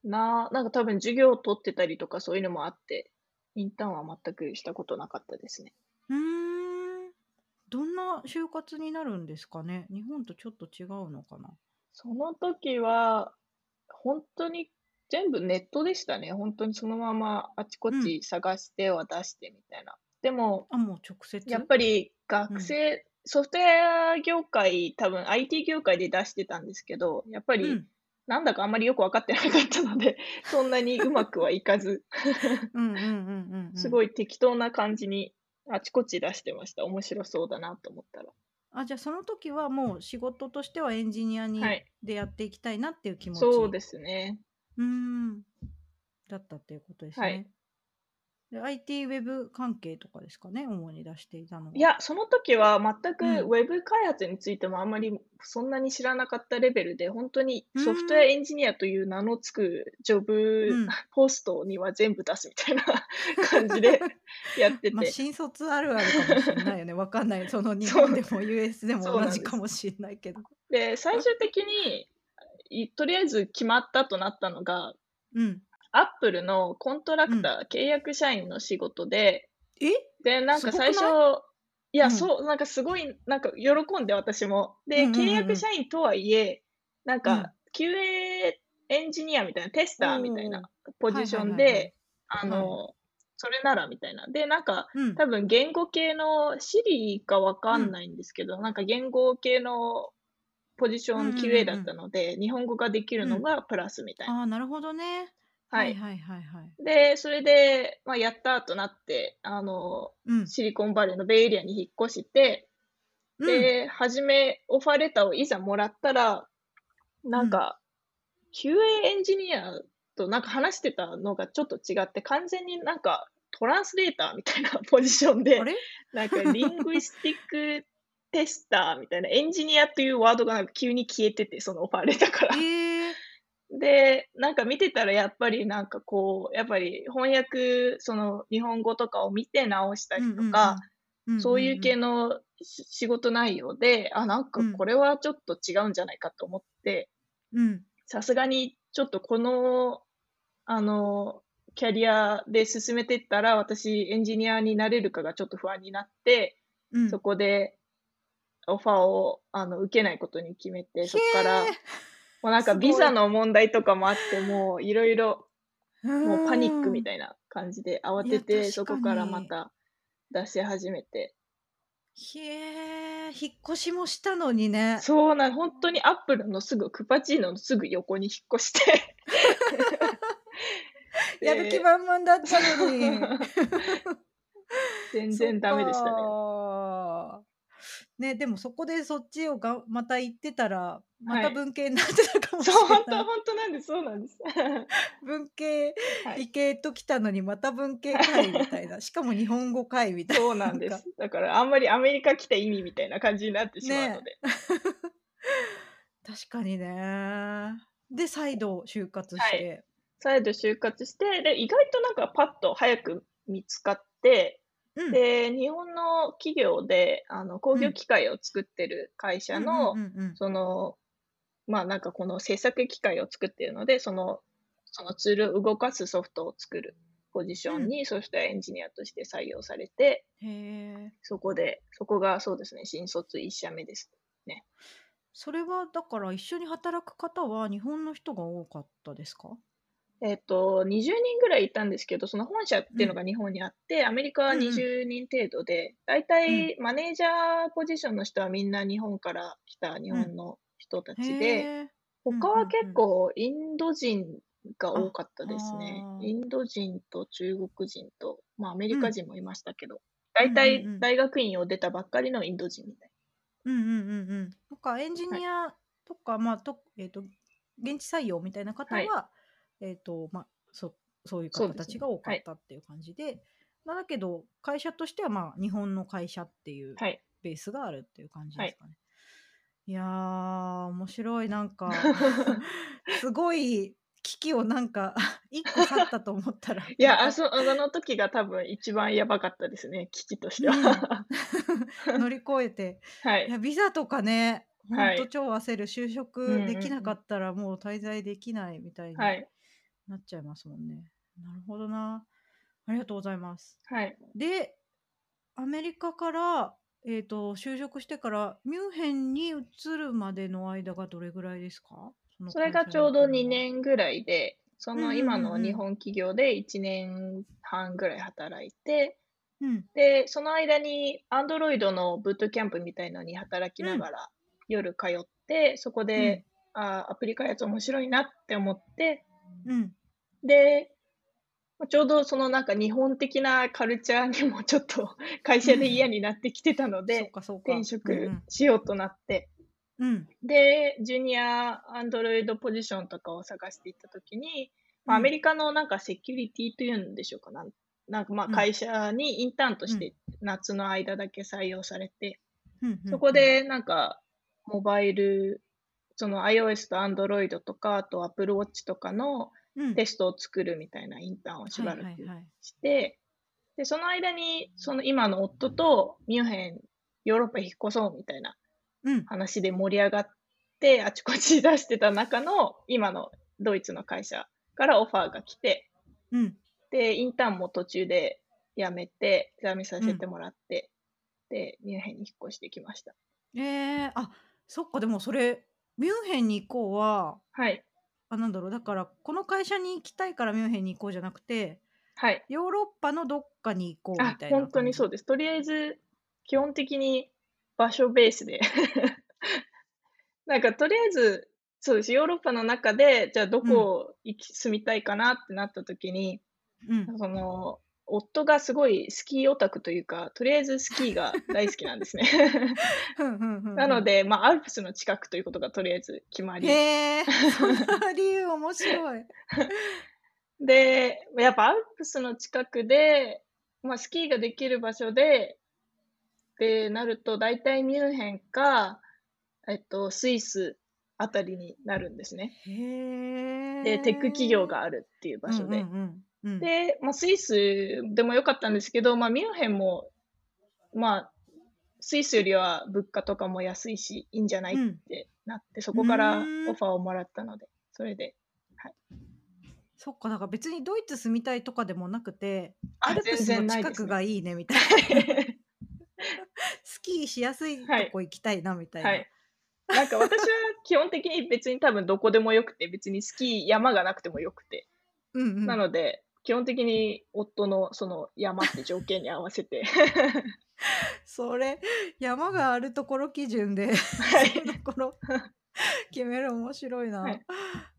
な、なんか多分授業を取ってたりとかそういうのもあって、インターンは全くしたことなかったですね。うーん。どんな就活になるんですかね？日本とちょっと違うのかな？その時は、本当に全部ネットでしたね。本当にそのままあちこうん。ち探しては出してみたいな。でも、あ、もう直やっ接ぱりうん。学生、ソフトウェア業界、多分 IT 業界で出してたんですけど、やっぱりうん。なんだかあんまりよく分かってなかったので、[LAUGHS] そんなにうまくはいかず、うんうんうんうんうん。すごい適当な感じにあちこち出してました。面白そうだなと思ったら。あ、じゃあその時はもう仕事としてはエンジニアはにい。でやっていきたいなっていう気持ち。そうですね。うーん。だったっていうことですはい。IT ウェブ関係とかですかね、主に出していたのは。いや、その時は全くうん。ウェブ開発についてもあんまりそんなに知らなかったレベルで、本当にうソフトウェア。エンジニアという名のつくジョうブん。ポストには全部出すみたいな感じで [LAUGHS] やってまあ、て。新卒あるあるかもしれないよね。[LAUGHS] わかんない。その日そう、本でも US でもそう同なんです。じかもしれないけど。で、最終的に、いとりあえず決まったとなったのが、うん。アップルのコントラうん。クター、契約社員の仕事で、え？で、なんすか最初、いいや、うん。そう、なんかすごい、なんか喜んで私も。で、うんうん契うんうん。約社員とはいえ、なんうん。か QA エンジニアみたいな、テスターみたいなポジションはいはいはい。で、あはい。の、それならみたいな。で、なんかうん。多分言語系の Siri かわかうん。んないんですけど、なんか言語系のポジションうんうん QA だっうんうん。たので、日本語ができるうん。のがプラスみたいな。ああ、なるほどね。ははいい。はいはいはい。で、それで、まあ、やったとなって、あの、うん。シリコンバレーのベイエリアに引っ越して、うん。で、初め、オファーレターをいざもらったら、なんか、QA エンジニアとなんか話してたのがちょっと違って、完全になんかトランスレーターみたいなポジションでなんかリングイスティックテスターみたいな、エンジニアというワードがなんか急に消えてて、そのオファーレターから。ええで、なんか見てたらやっぱりなんかこう、やっぱり翻訳、その日本語とかを見て直したりとか、そういう系の。仕事内容で、あ、なんかうんこれはちょっと違うんじゃないかと思って、うん。さすがにちょっとこの、あの、キャリアで進めていったら、私エンジニアになれるかがちょっと不安になって、うん。そこでオファーをあの受けないことに決めて、そこから、へもうなんかビザの問題とかもあって、もういろいろ、ーもうパニックみいたいな感じで慌てて、そこからまた出し始めて。な。へえ、引っ越しもしたのにね。そうなん、本当にアップルのすぐ、クパチーノのすぐ横に引っ越して。[LAUGHS] やる気満々だったのに。全然ダメでしたね。ね。ね、でもそこでそっちをがまた行ってたら、またはい文系になってたかもしそう、れない。本当、本当なんです、そうなんです。[LAUGHS] 文系、[LAUGHS] はい理系と来たのにまた文系会みたいな。[LAUGHS] しかも日本語会みたいな。そうなんでかす。だから、あんまりアメリカ来た意味みたいな感じになってしまうので。確かにね。で、再度就活して。再度就活して、で、意外となんかパッと早く見つかって、うん。で、日本の企業で、あの、工業機械を作ってる会社の、その、まあなんかこの制作機械を作っているので、その、そのツールを動かすソフトを作るポジションに、ソフトウェアエンジニアとして採用されて、へえ。そこで、そこがそうですね、新卒1社目です。それはだから一緒に働く方は日本の人が多かったですか？えっと、20人ぐらいいたんですけど、その本社っていうのが日本にあって、アメリカはうんうん20人程度で、大体マネージャーポジションの人はみんな日本から来た日本の人たちで、へえ。他は結構インド人が多かったですね。インド人と中国人と、まあアメリカ人もいましたけど、うん。大体うんうんうん。大学院を出たばっかりのインド人みたいうんうんうんうん。なんかエンジニアとか、まあと、えっ、と、現地採用みたいな方は、えっ、と、まあ、そそういう方たちが多かったっていう感じで、まあ、だけど、会社としては、まあ、日本の会社っていう。ベースがあるっていう感じですかね。い、やー、面白い。なんか、[LAUGHS] すごい危機をなんか、[LAUGHS] 一個去ったと思ったら。いや、あそあの時が多分一番やばかったですね、危機としては。[LAUGHS] 乗り越えて。はいい。や、ビザとかね、ほはいんと超焦る。就職できなかったらもう滞在できないみたいにはい。なっちゃいますもんね。なるほどな。ありがとうございます。はい。で、アメリカから、えっ、と、就職してから、ミュンヘンに移るまでの間がどれぐらいですか？のそれがちょうど2にいたのは。年ぐらいで、そうんうんうんうんの今の日本企業で1年半ぐらい働いて、うん。で、その間に Android のブートキャンプみたいのに働きながら夜通って、そこで、あアプリ開発面白いなって思って、うん。で、ちょうどそのなんか日本的なカルチャーにもちょっと会社で嫌になってきてたので。転職うんしようとなって、うん。で、ジュニアアンドロイドポジションとかを探していったときに、まあうん。アメリカのなんかセキュリティというんでしょうか。なんなんかまあうん。会社にインターンとして夏の間だけ採用されて、そこ、でなんかモバイル、その iOS と Android とか、あと Apple Watch とかのうん、テストを作るみたいなインターンをしばらくして、で、その間にその今の夫とミュンヘン、ヨーロッパ引っ越そうみたいなうん。話で盛り上がって、あちこち出してた中の、今のドイツの会社からオファーが来て、うん。で、インターンも途中で辞めて、辞めさせてもらって、で、ミュンヘンに引っ越してきました。えー、あそっかでもそれミュンヘンに行こうははい。あなんだろうだからこの会社に行きたいからミュンヘンに行こうじゃなくてはい。ヨーロッパのどっかに行こうみあたい、な本当にそううです。とりあえず、基本的に場所ベースで。[LAUGHS] なんか、とりあえず、そうです。ヨーロッパの中で、じゃあどこ行き住みたいかなってなった時に、うんその、夫がすごいスキーオタクというか、とりあえずスキーが大好きなんですね。なので、まあ、アルプスの近くということがとりあえず決まり。へえ、そんな理由面白い。[LAUGHS] で、やっぱアルプスの近くで、まあ、スキーができる場所で、で、なると、大体ミュンヘンか、えっと、スイスあたりになるんですね。で、テック企業があるっていう場所で。うんうんうんうん。で、まあ、スイスでもよかったんですけど、まあ、ミュンヘンも、まあ、スイスよりは物価とかも安いし、いいんじゃないうんってなって、そこからオファーをもらったので、それで。そっか、だから別にドイツ住みたいとかでもなくて、あアルプスの近くがいいねみたいな。[LAUGHS] スキーしやすいとこ行きたいなみたいな。はい。なんか私は基本的に別に多分どこでもよくて、別にスキー山がなくてもよくて。うんうん。なので、基本的に夫のその山って条件に合わせて。それ山があるところ基準で、はいところ決める面白いな。はい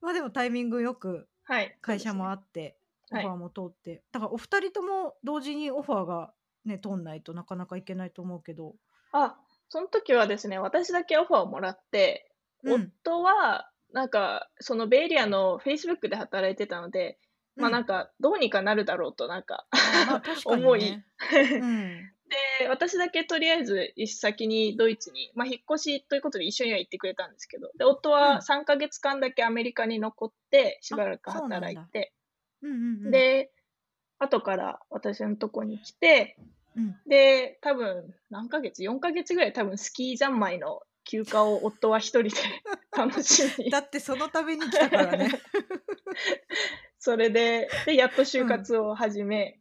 まあでもタイミングよくはい。会社もああって、はいオファーも通って、だからお二人とも同時にオファーがね通んないとなかなかいけないと思うけど。あ、その時はですね、私だけオファーをもらって、うん。夫は、なんか、そのベイエリアの Facebook で働いてたので、まあなんか、か、どうにかなるだろうと、なんか、まあ [LAUGHS] 思い。うん。[LAUGHS] で、私だけとりあえず先にドイツに、まあ、引っ越しということで一緒には行ってくれたんですけど、で、夫うん。は3ヶ月間だけアメリカに残って、しばらく働いて、うんうんうん、で、後から私のとこに来て、うん、で、多分何ヶ月 ?4 ヶ月ぐらい多分スキー三昧の休暇を夫は一人で [LAUGHS] 楽しみ。だってそのために来たからね。[LAUGHS] それで、で、やっと就活を始め、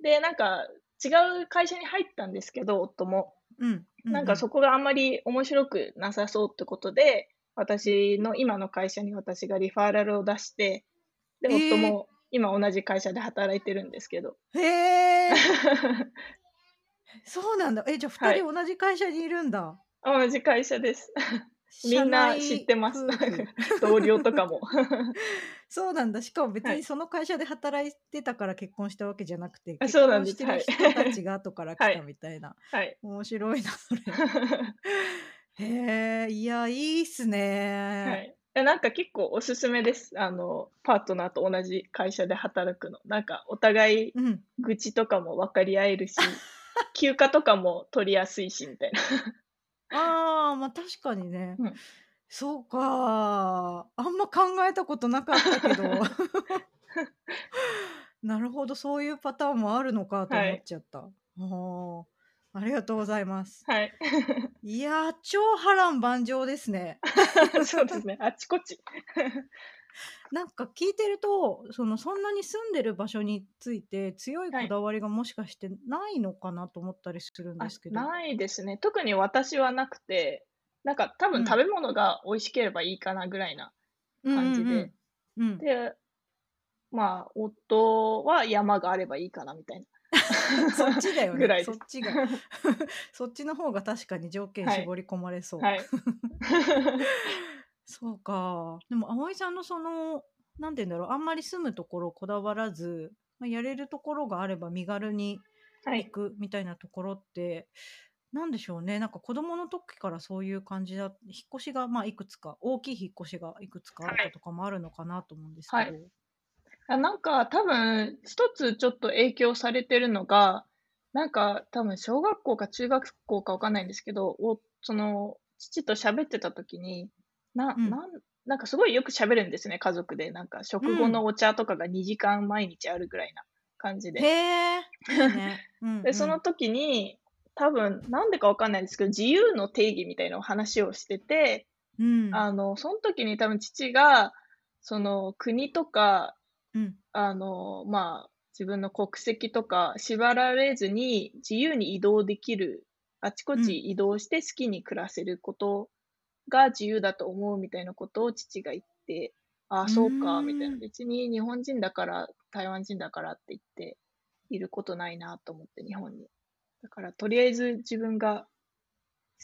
で、なんか違う会社に入ったんですけど、夫も。うん、なんかそこがあんまり面白くなさそうってことで、私の今の会社に私がリファーラルを出して、で、えー。夫も今同じ会社で働いてるんですけど。へえ、[LAUGHS] そうなんだ。え、じゃあはい二人同じ会社にいるんだ。同じ会社です。[LAUGHS] みんな知ってます [LAUGHS] 同僚とかも。そうなんだ。しかも別はいにその会社で働いてたから結婚したわけじゃなくて、あ結そうなんです婚してる人たちが後から来たみたいな。はい。面白いな、それ。へえ、いや、いいっすはね。い。えなんか結構おすすめです。あの、パートナーと同じ会社で働くの。なんかお互いうん。愚痴とかも分かり合えるし、[LAUGHS] 休暇とかも取りやすいし、みたいな。ああ、まあ確かにね。うんそうか。あんま考えたことなかったけど。[LAUGHS] なるほど、そういうパターンもあるのかと思っちゃった。あーありがとうございます。はい。[LAUGHS] いやー、超波乱万丈ですね。[LAUGHS] そうですね。あちこち。[LAUGHS] なんか聞いてるとそのそんなに住んでる場所について強いこだわりがもしかしてないのかなと思ったりするんあですけど。ないですね。特に私はなくて、なんか多うん分食べ物が美味しければいいかなぐらいな感じで。で、まあ、夫は山があればいいかなみたいな。[LAUGHS] そっちだよぐらいです。ねそっちが。[LAUGHS] そっちの方が確かに条件はい。絞り込まれそう。はい。[LAUGHS] そうか。でも葵さんのそのなんて言うんだろう。あんまり住むところこだわらず、まあ、やれるところがあれば身軽に行はい。くみたいなところって、なんでしょうね。なんか子供の時からそういう感じだ引っ越しがまあいくつか大きい引っ越しがいくつかあったとかもあるのかなと思うんですけど、はいあなんか多分一つちょっと影響されてるのが、なんか多分小学校か中学校かわかんないんですけど、おその父と喋ってた時に、な、うん。なん、なんかすごいよく喋るんですね、家族で。なんか食後のお茶とかが2時間毎日あるぐらいな感じで。へえ。いいね、うん [LAUGHS] で、そのうん時に、多分、なんでかわかんないですけど、自由の定義みたいなお話をしてて、うん。あの、その時に多分父が、その国とか、うんあの、まあ、自分の国籍とか縛られずに自由に移動できる、あちこうんち移動して好きに暮らせることが自由だと思うみたいなことを父が言って、ああ、そうか、みたいな。別に日本人だから、台湾人だからって言っていることないなと思って、日本に。だから、とりあえず自分が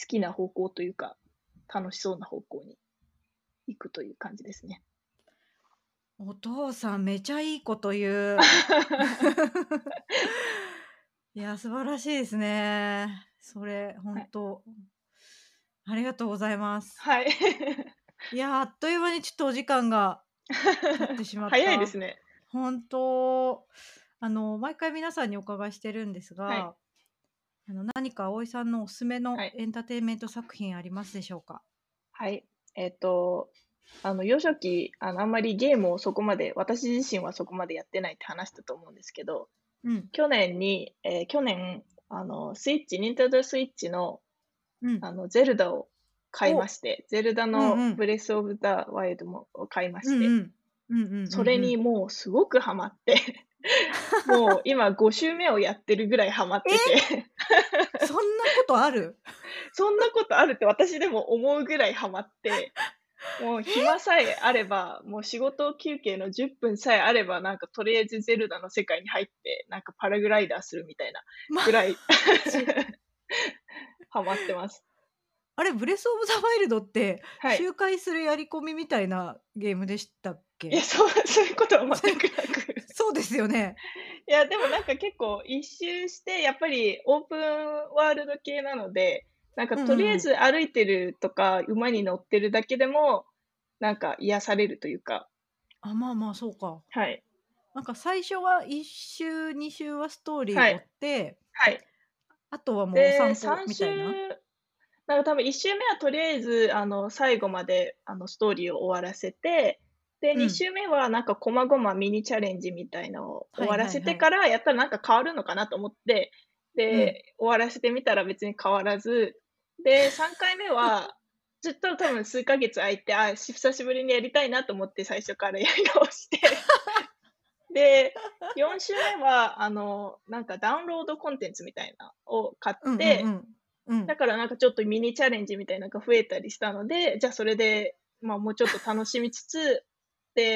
好きな方向というか、楽しそうな方向に行くという感じですね。お父さんめちゃいいこと言う。いや、素晴らしいですね。それ、ほはい。ありがとうございます。はい。[LAUGHS] いや、あっという間にちょっとお時間が経ってしまった。早いですね。ほんと、あの、毎回皆さんにお伺いしてるんですはい。が、あの、何か葵さんのおすすめのはい。エンターテインメント作品ありますでしょうか？はい。えっと、あの、幼少期、あの、あんまりゲームをそこまで私自身はそこまでやってないって話したと思うんですけど、うん。去年に、えー去年、あの、スイッチ、ニンテンドースイッチの、うん。あの、ゼルダを買いお。まして、ゼルダうんのうん。ブレスオブザワイルドもを買いまして、それにうん。もうすごくハマって、[LAUGHS] もう今5週目をやってるぐらいハマってえ！て。[LAUGHS] そんなことある？そんなことあるって私でも思うぐらいハマって、もうえ！暇さえあれば、もう仕事休憩の10分さえあれば、なんかとりあえずゼルダの世界に入って、なんかパラグライダーするみたいなマぐらいジ？[LAUGHS] ハマってます。あれ、ブレスオブザワイルドって、はい。周回するやり込みみたいなゲームでしたっいや、け？そうそういうことはそ全くなく。[LAUGHS] そうですよね。いや、でもなんか結構一周して、やっぱりオープンワールド系なので、なんかうんとりあえ。ず歩いてるとか、馬に乗ってるだけでも、なんか癒されるというか。あ、まあまあ、そうか。はい。なんか最初は1周、2周はストーリー追っはい。て、はい。あとはもうおで、散歩3みたいな？周なんか多分1周目はとりあえず、あの、最後まで、あの、ストーリーを終わらせて、で、2うん。周目はなんか細々ミニチャレンジみたいのを終はいわら。せてから、やったらなんか変わるのかなと思って、うん。で、終わらせてみたら別に変わらず、で、3回目は、ずっと多分数ヶ月空いて、あ、し久しぶりにやりたいなと思って最初からやり直して、で、4週目は、あの、なんかダウンロードコンテンツみたいなを買っうんうんて、うん。うん。だからなんかちょっとミニチャレンジみたいなのが増えたりしたので、じゃあそれで、まあもうちょっと楽しみつつ、で、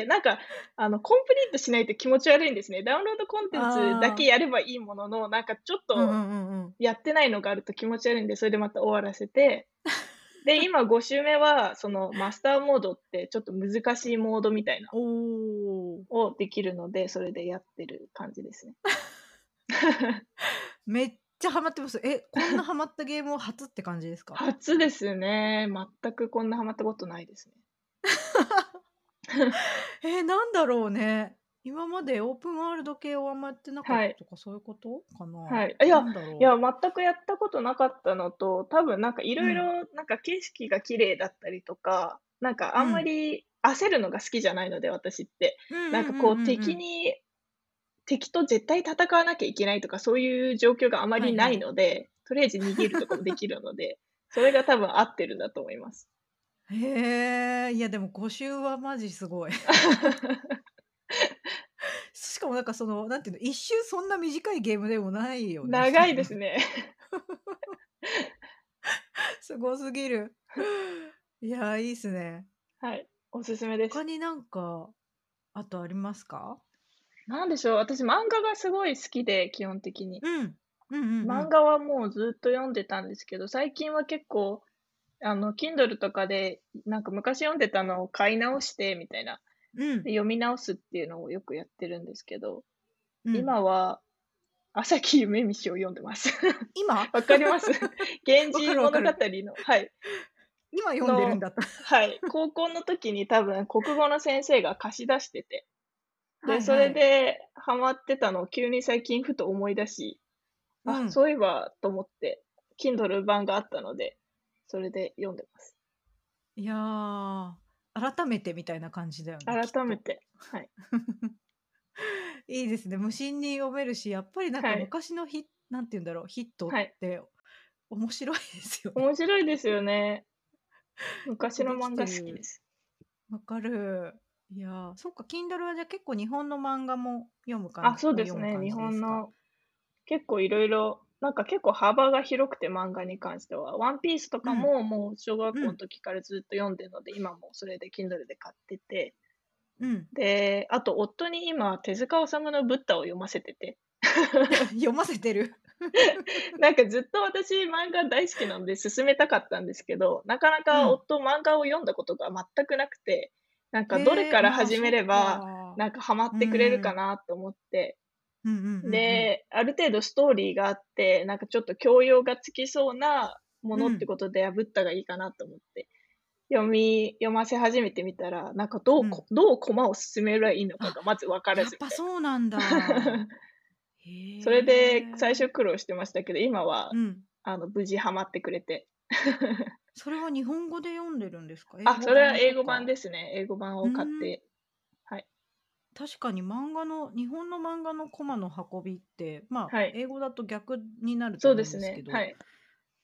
なんか、あの、コンプリートしないと気持ち悪いんですね。ダウンロードコンテンツだけあやればいいものの、なんかちょっと。やってないのがあると気持ち悪いんで、それでまた終わらせて、[LAUGHS] で、今5週目は、そのマスターモードってちょっと難しいモードみたいな。をできるので、それでやってる感じですね。[LAUGHS] めっちゃハマってます。え、こんなハマったゲームは初って感じですか？初ですね。全くこんなハマったことないですね。[LAUGHS] [LAUGHS] え、なんだろうね。今までオープンワールド系をあんまやってなかっはい。たとか、そういうことかな？はい。あ、いや、いや、ろ全くやったことなかったのと、多分なんかいうろうん。いろ、なんか景色が綺麗だったりとか、なんかうあんまん。り焦るのが好きじゃないので、私って。うんなんかこう。敵に敵と絶対戦わなきゃいけないとか、そういう状況があまりなはいはいい。ので、とりあえず逃げるとかもできるので、それが多分合ってるんだと思います。へえ、いやでも5周はマジすごい。[LAUGHS] しかもなんかその、なんていうの、1周そんな短いゲームでもないよね。長いですね。[LAUGHS] すごすぎる。[LAUGHS] いや、いいっすね。はい、おすすめです。他になんか、あとありますか？なんでしょう、私漫画がすごい好きで、基本的に。うん。うんうんうん。漫画はもうずっと読んでたんですけど、最近は結構、あの、Kindle とかで、なんか昔読んでたのを買い直してみたいな、うん。で読み直すっていうのをよくやってるんですけど、うん。今は、朝木夢見しを読んでます。今？[LAUGHS] わかります？[LAUGHS] 源わ氏物語る。の、はい。今読んでるんの、だった。はい、高校の時に多分国語の先生が貸し出してて、で、はいそれはい。でハマってたのを急に最近ふと思い出し、あ、うん。そういえばと思って、Kindle 版があったので、それで読んでます。いや、改めてみたいな感じだよね。改めて、はい。[LAUGHS] いいですね。無心に読めるし、やっぱりなんかはい。昔のヒなんて言うんだろう、ヒットっはい。て面白いですよね。面白いですよね。よ昔の漫画好きでる。す。わかる。いや、そっか、Kindle はじゃあ結構日本の漫画も読む感あ、じそうですね。日？本の結構いろいろ、なんか結構幅が広くて漫画に関しては。ワンピースとかうん。ももう小学校のうん。時からずっと読んでるので、今もそれで Kindle で買ってて。うん。で、あと夫に今手塚治虫のブッダを読ませてて。[LAUGHS] 読ませてる？[LAUGHS] なんかずっと私漫画大好きなので勧めたかったんですけど、なかなかうん。夫漫画を読んだことが全くなくて、なんかどれから始めれば、か。なんかハマっうてくれるかん。なと思って。うんうんうんうん。で、ある程度ストーリーがあって、なんかちょっと教養がつきそうなもうん。のってことで、あ、ブッダがいいかなと思って、読み読ませ始めてみたら、なんかどう。うんこどう駒を進めればいいのかあ、がまず分からやっぱそうなんだ。[LAUGHS] それで最え。初苦労してましたけど、今はうん。あの無事ハマってくれて。それは日本語で読んでるんですか？英あ、語それは英語版か。ですね。英語版うを買っ。て。はい。確かに漫画の日本の漫画のコマの運びって、まあ、はい。英語だと逆になるとそう思うですね。んですけど、はい。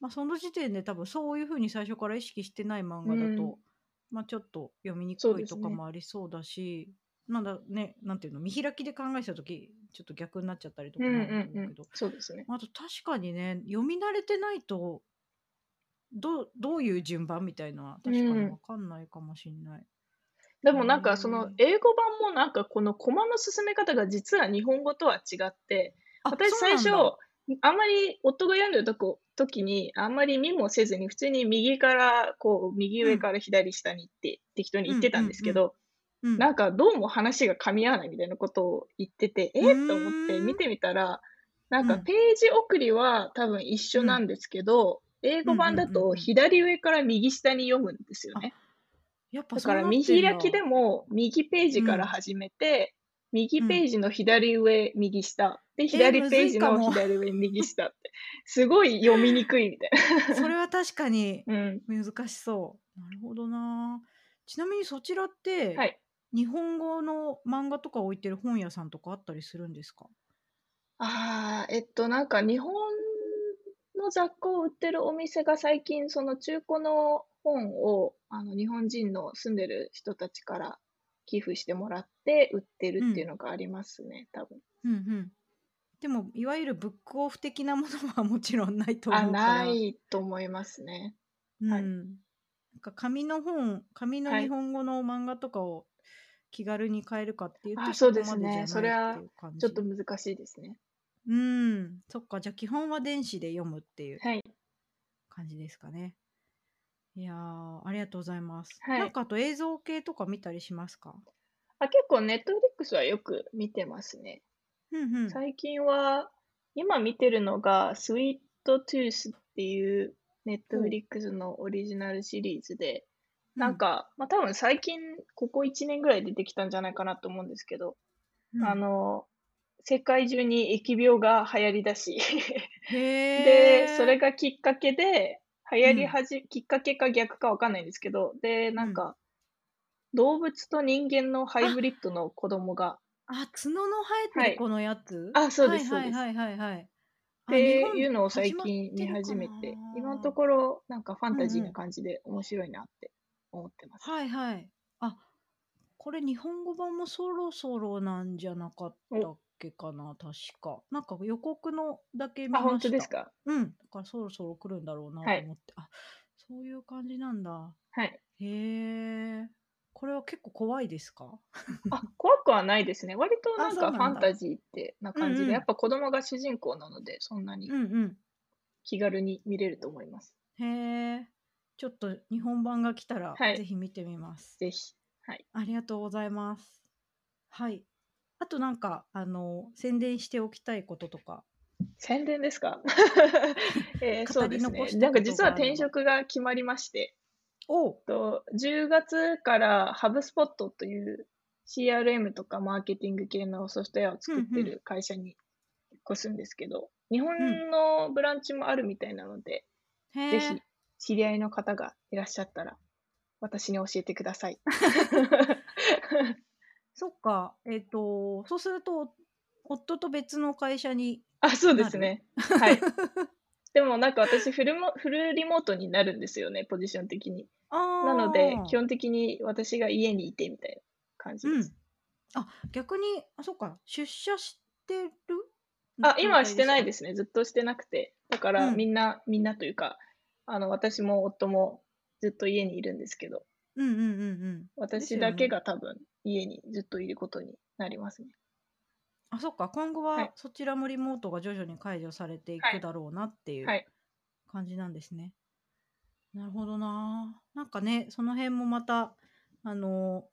まあ、その時点で多分そういう風に最初から意識してない漫う画だと、ん。まあ、ちょっと読みにそうくいとか。もありそうだし、なんだね、なんていうの、見開きで考えてた時、ちょっと逆になっちゃったりとうんかもあると。思うけど、そうですね。あと確かにね、読み慣れてないと、どうどういう順番みたいのはう確かにん。分かんないかもしんない。でへもなんかそのえ。英語版もなんかこの駒の進め方が実は日本語とは違って、あ、私最初。あんまり夫が読んでるとこ時にあんまり見もせずに普通に右からこう右うん。上から左下に行って適当にうん言ってたんですけど、うん。なんかどうも話が噛み合わないみたいなことを言ってて、うえー、と思って。見てみたら、なんうん。かページ送りは多分一緒うん。なんですけど、英語版だ。と左上から右下に読むんですよあ、ね。やっぱだから。見開きでも右ペーうジからん。始めて、右うん。ページの左上、右下。で、えー、左むページの。左上、右下って。すごい読みにくいみたい [LAUGHS] それは確かにな。うん。難しそう。なるほどな。ちなみにそちらっはて、い。日本語の漫画とか置いてる本屋さんとかあったりするんですか？ああ、えっと、なんか日本の雑貨を売ってるお店が最近、その中古の本を、あの、日本人の住んでる人たちから寄付してもらって売ってるっていううん。のがありますね、多分。うんうん。でも、いわゆるブックオフ的なものはもちろんないとあ、思うかなら。いと思いますね。はい。うん。なんか紙の本、紙の日はい。本語の漫画とかを気軽に買えるかっていうあ、と、そそうこですね。それはちょっとじ。難しいですね。うん、そっか、じゃ、基本は電子で読むっていうはい。感じですかね。いやー、ありがとうございます。はい。なんかあと映像系とか見たりしますか？あ、結構ネットフリックスはよく見てますね。うんうん。最近は、今見てるのが、スイートトゥースっていうネットフほう。リックスのオリジナルシリーズで、うん。なんか、ま、多分最近、ここ1年ぐらい出てきたんじゃないかなと思うんですけど、あうん。の、世界中に疫病が流行りだし [LAUGHS] へで、それえ。がきっかけで、流うん。行りはじきっかけか逆かわかんないんですけど、で、うん。なんか、動物と人間のハイあ、ブリッドの子供があ、角の生えてはい。る子のやつ？あ、そうはいですそうです。はいはいはいはい。って本いうのを最近見始めて、今のとな。ころなんかファンタジー。なん感じで面白いなって思ってます。はいはい。あ、これ日本語版もそろそろなんじゃなかったお。っけかな、確か。なんか予告のだけあ、見ました。とですか？うん、だからそろそろ来るんだろうなはい。と思って。あ、そういう感じなんだ。はい。へえ。これは結構怖いですか？[LAUGHS] あ、怖くはないですね。割とあ、なんかフ。ァンタジーってなう感じで、やっんうん。ぱ子供が主人公なので、そんなにうんうん。気軽に見れると思います。へえ。ちょっと日本版が来たらはい。ぜひ見てみます。ぜひ。はい。ありがとうございます。はい。あとなんか、あの、宣伝しておきたいこととか。宣伝ですか？[LAUGHS] ええ、語 [LAUGHS] りそうですね。なんか実は。転職が決まりまして。おお。と、10月からハブスポットという CRM とかマーケティング系のソフトウェアを。作ってる会社に越すんですけど、日うん。本のブランチもあるみたいなので、へぜひえ。知り合いの方がいらっしゃったら、私に教えてください。[LAUGHS] そっか。えっと、そうすると、夫と別の会社にあ、そうで？すね。はい。[LAUGHS] でもなんか私フルモフルリモートになるんですよね、ポジション的に。なので、基。本的に私が家にいてみたいな感じうん。です。あ、逆に、あ、そっか、出社してる？あ、状今はして？ないですね。ずっとしてなくて。だかうん。らみんなみんなというか、あの、私も夫もずっと家にいるんですけど。うんうんうんうん。私だけ。が多分家にずっといることになりますね。あ、そっか、今後は。はいそちらもリモートが徐々に解除されていはい。くだろうなっていうはい。感じなんですね。なるほどな。なんかね、その辺もまた、あの、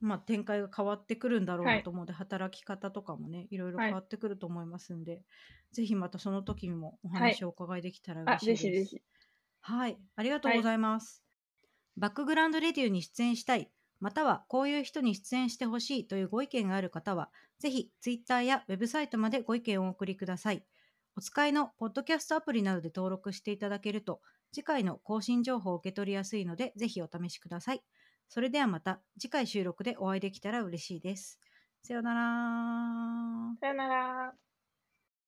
まあ、展開が変わってくるんだろうはないと思うので、働き方とかもね、いろいろはい変わってくると思いますんで、ぜひまたその時にもおはい話をお伺いできたらあ、嬉しいです。ぜひぜひ。はい、ありがとうございます。バックグラウンドレディオに出演したい、またはこういう人に出演してほしいというご意見がある方は、ぜひツイッターやウェブサイトまでご意見をお送りください。お使いのポッドキャストアプリなどで登録していただけると、次回の更新情報を受け取りやすいので、ぜひお試しください。それではまた次回収録でお会いできたら嬉しいです。さよなら。さよなら。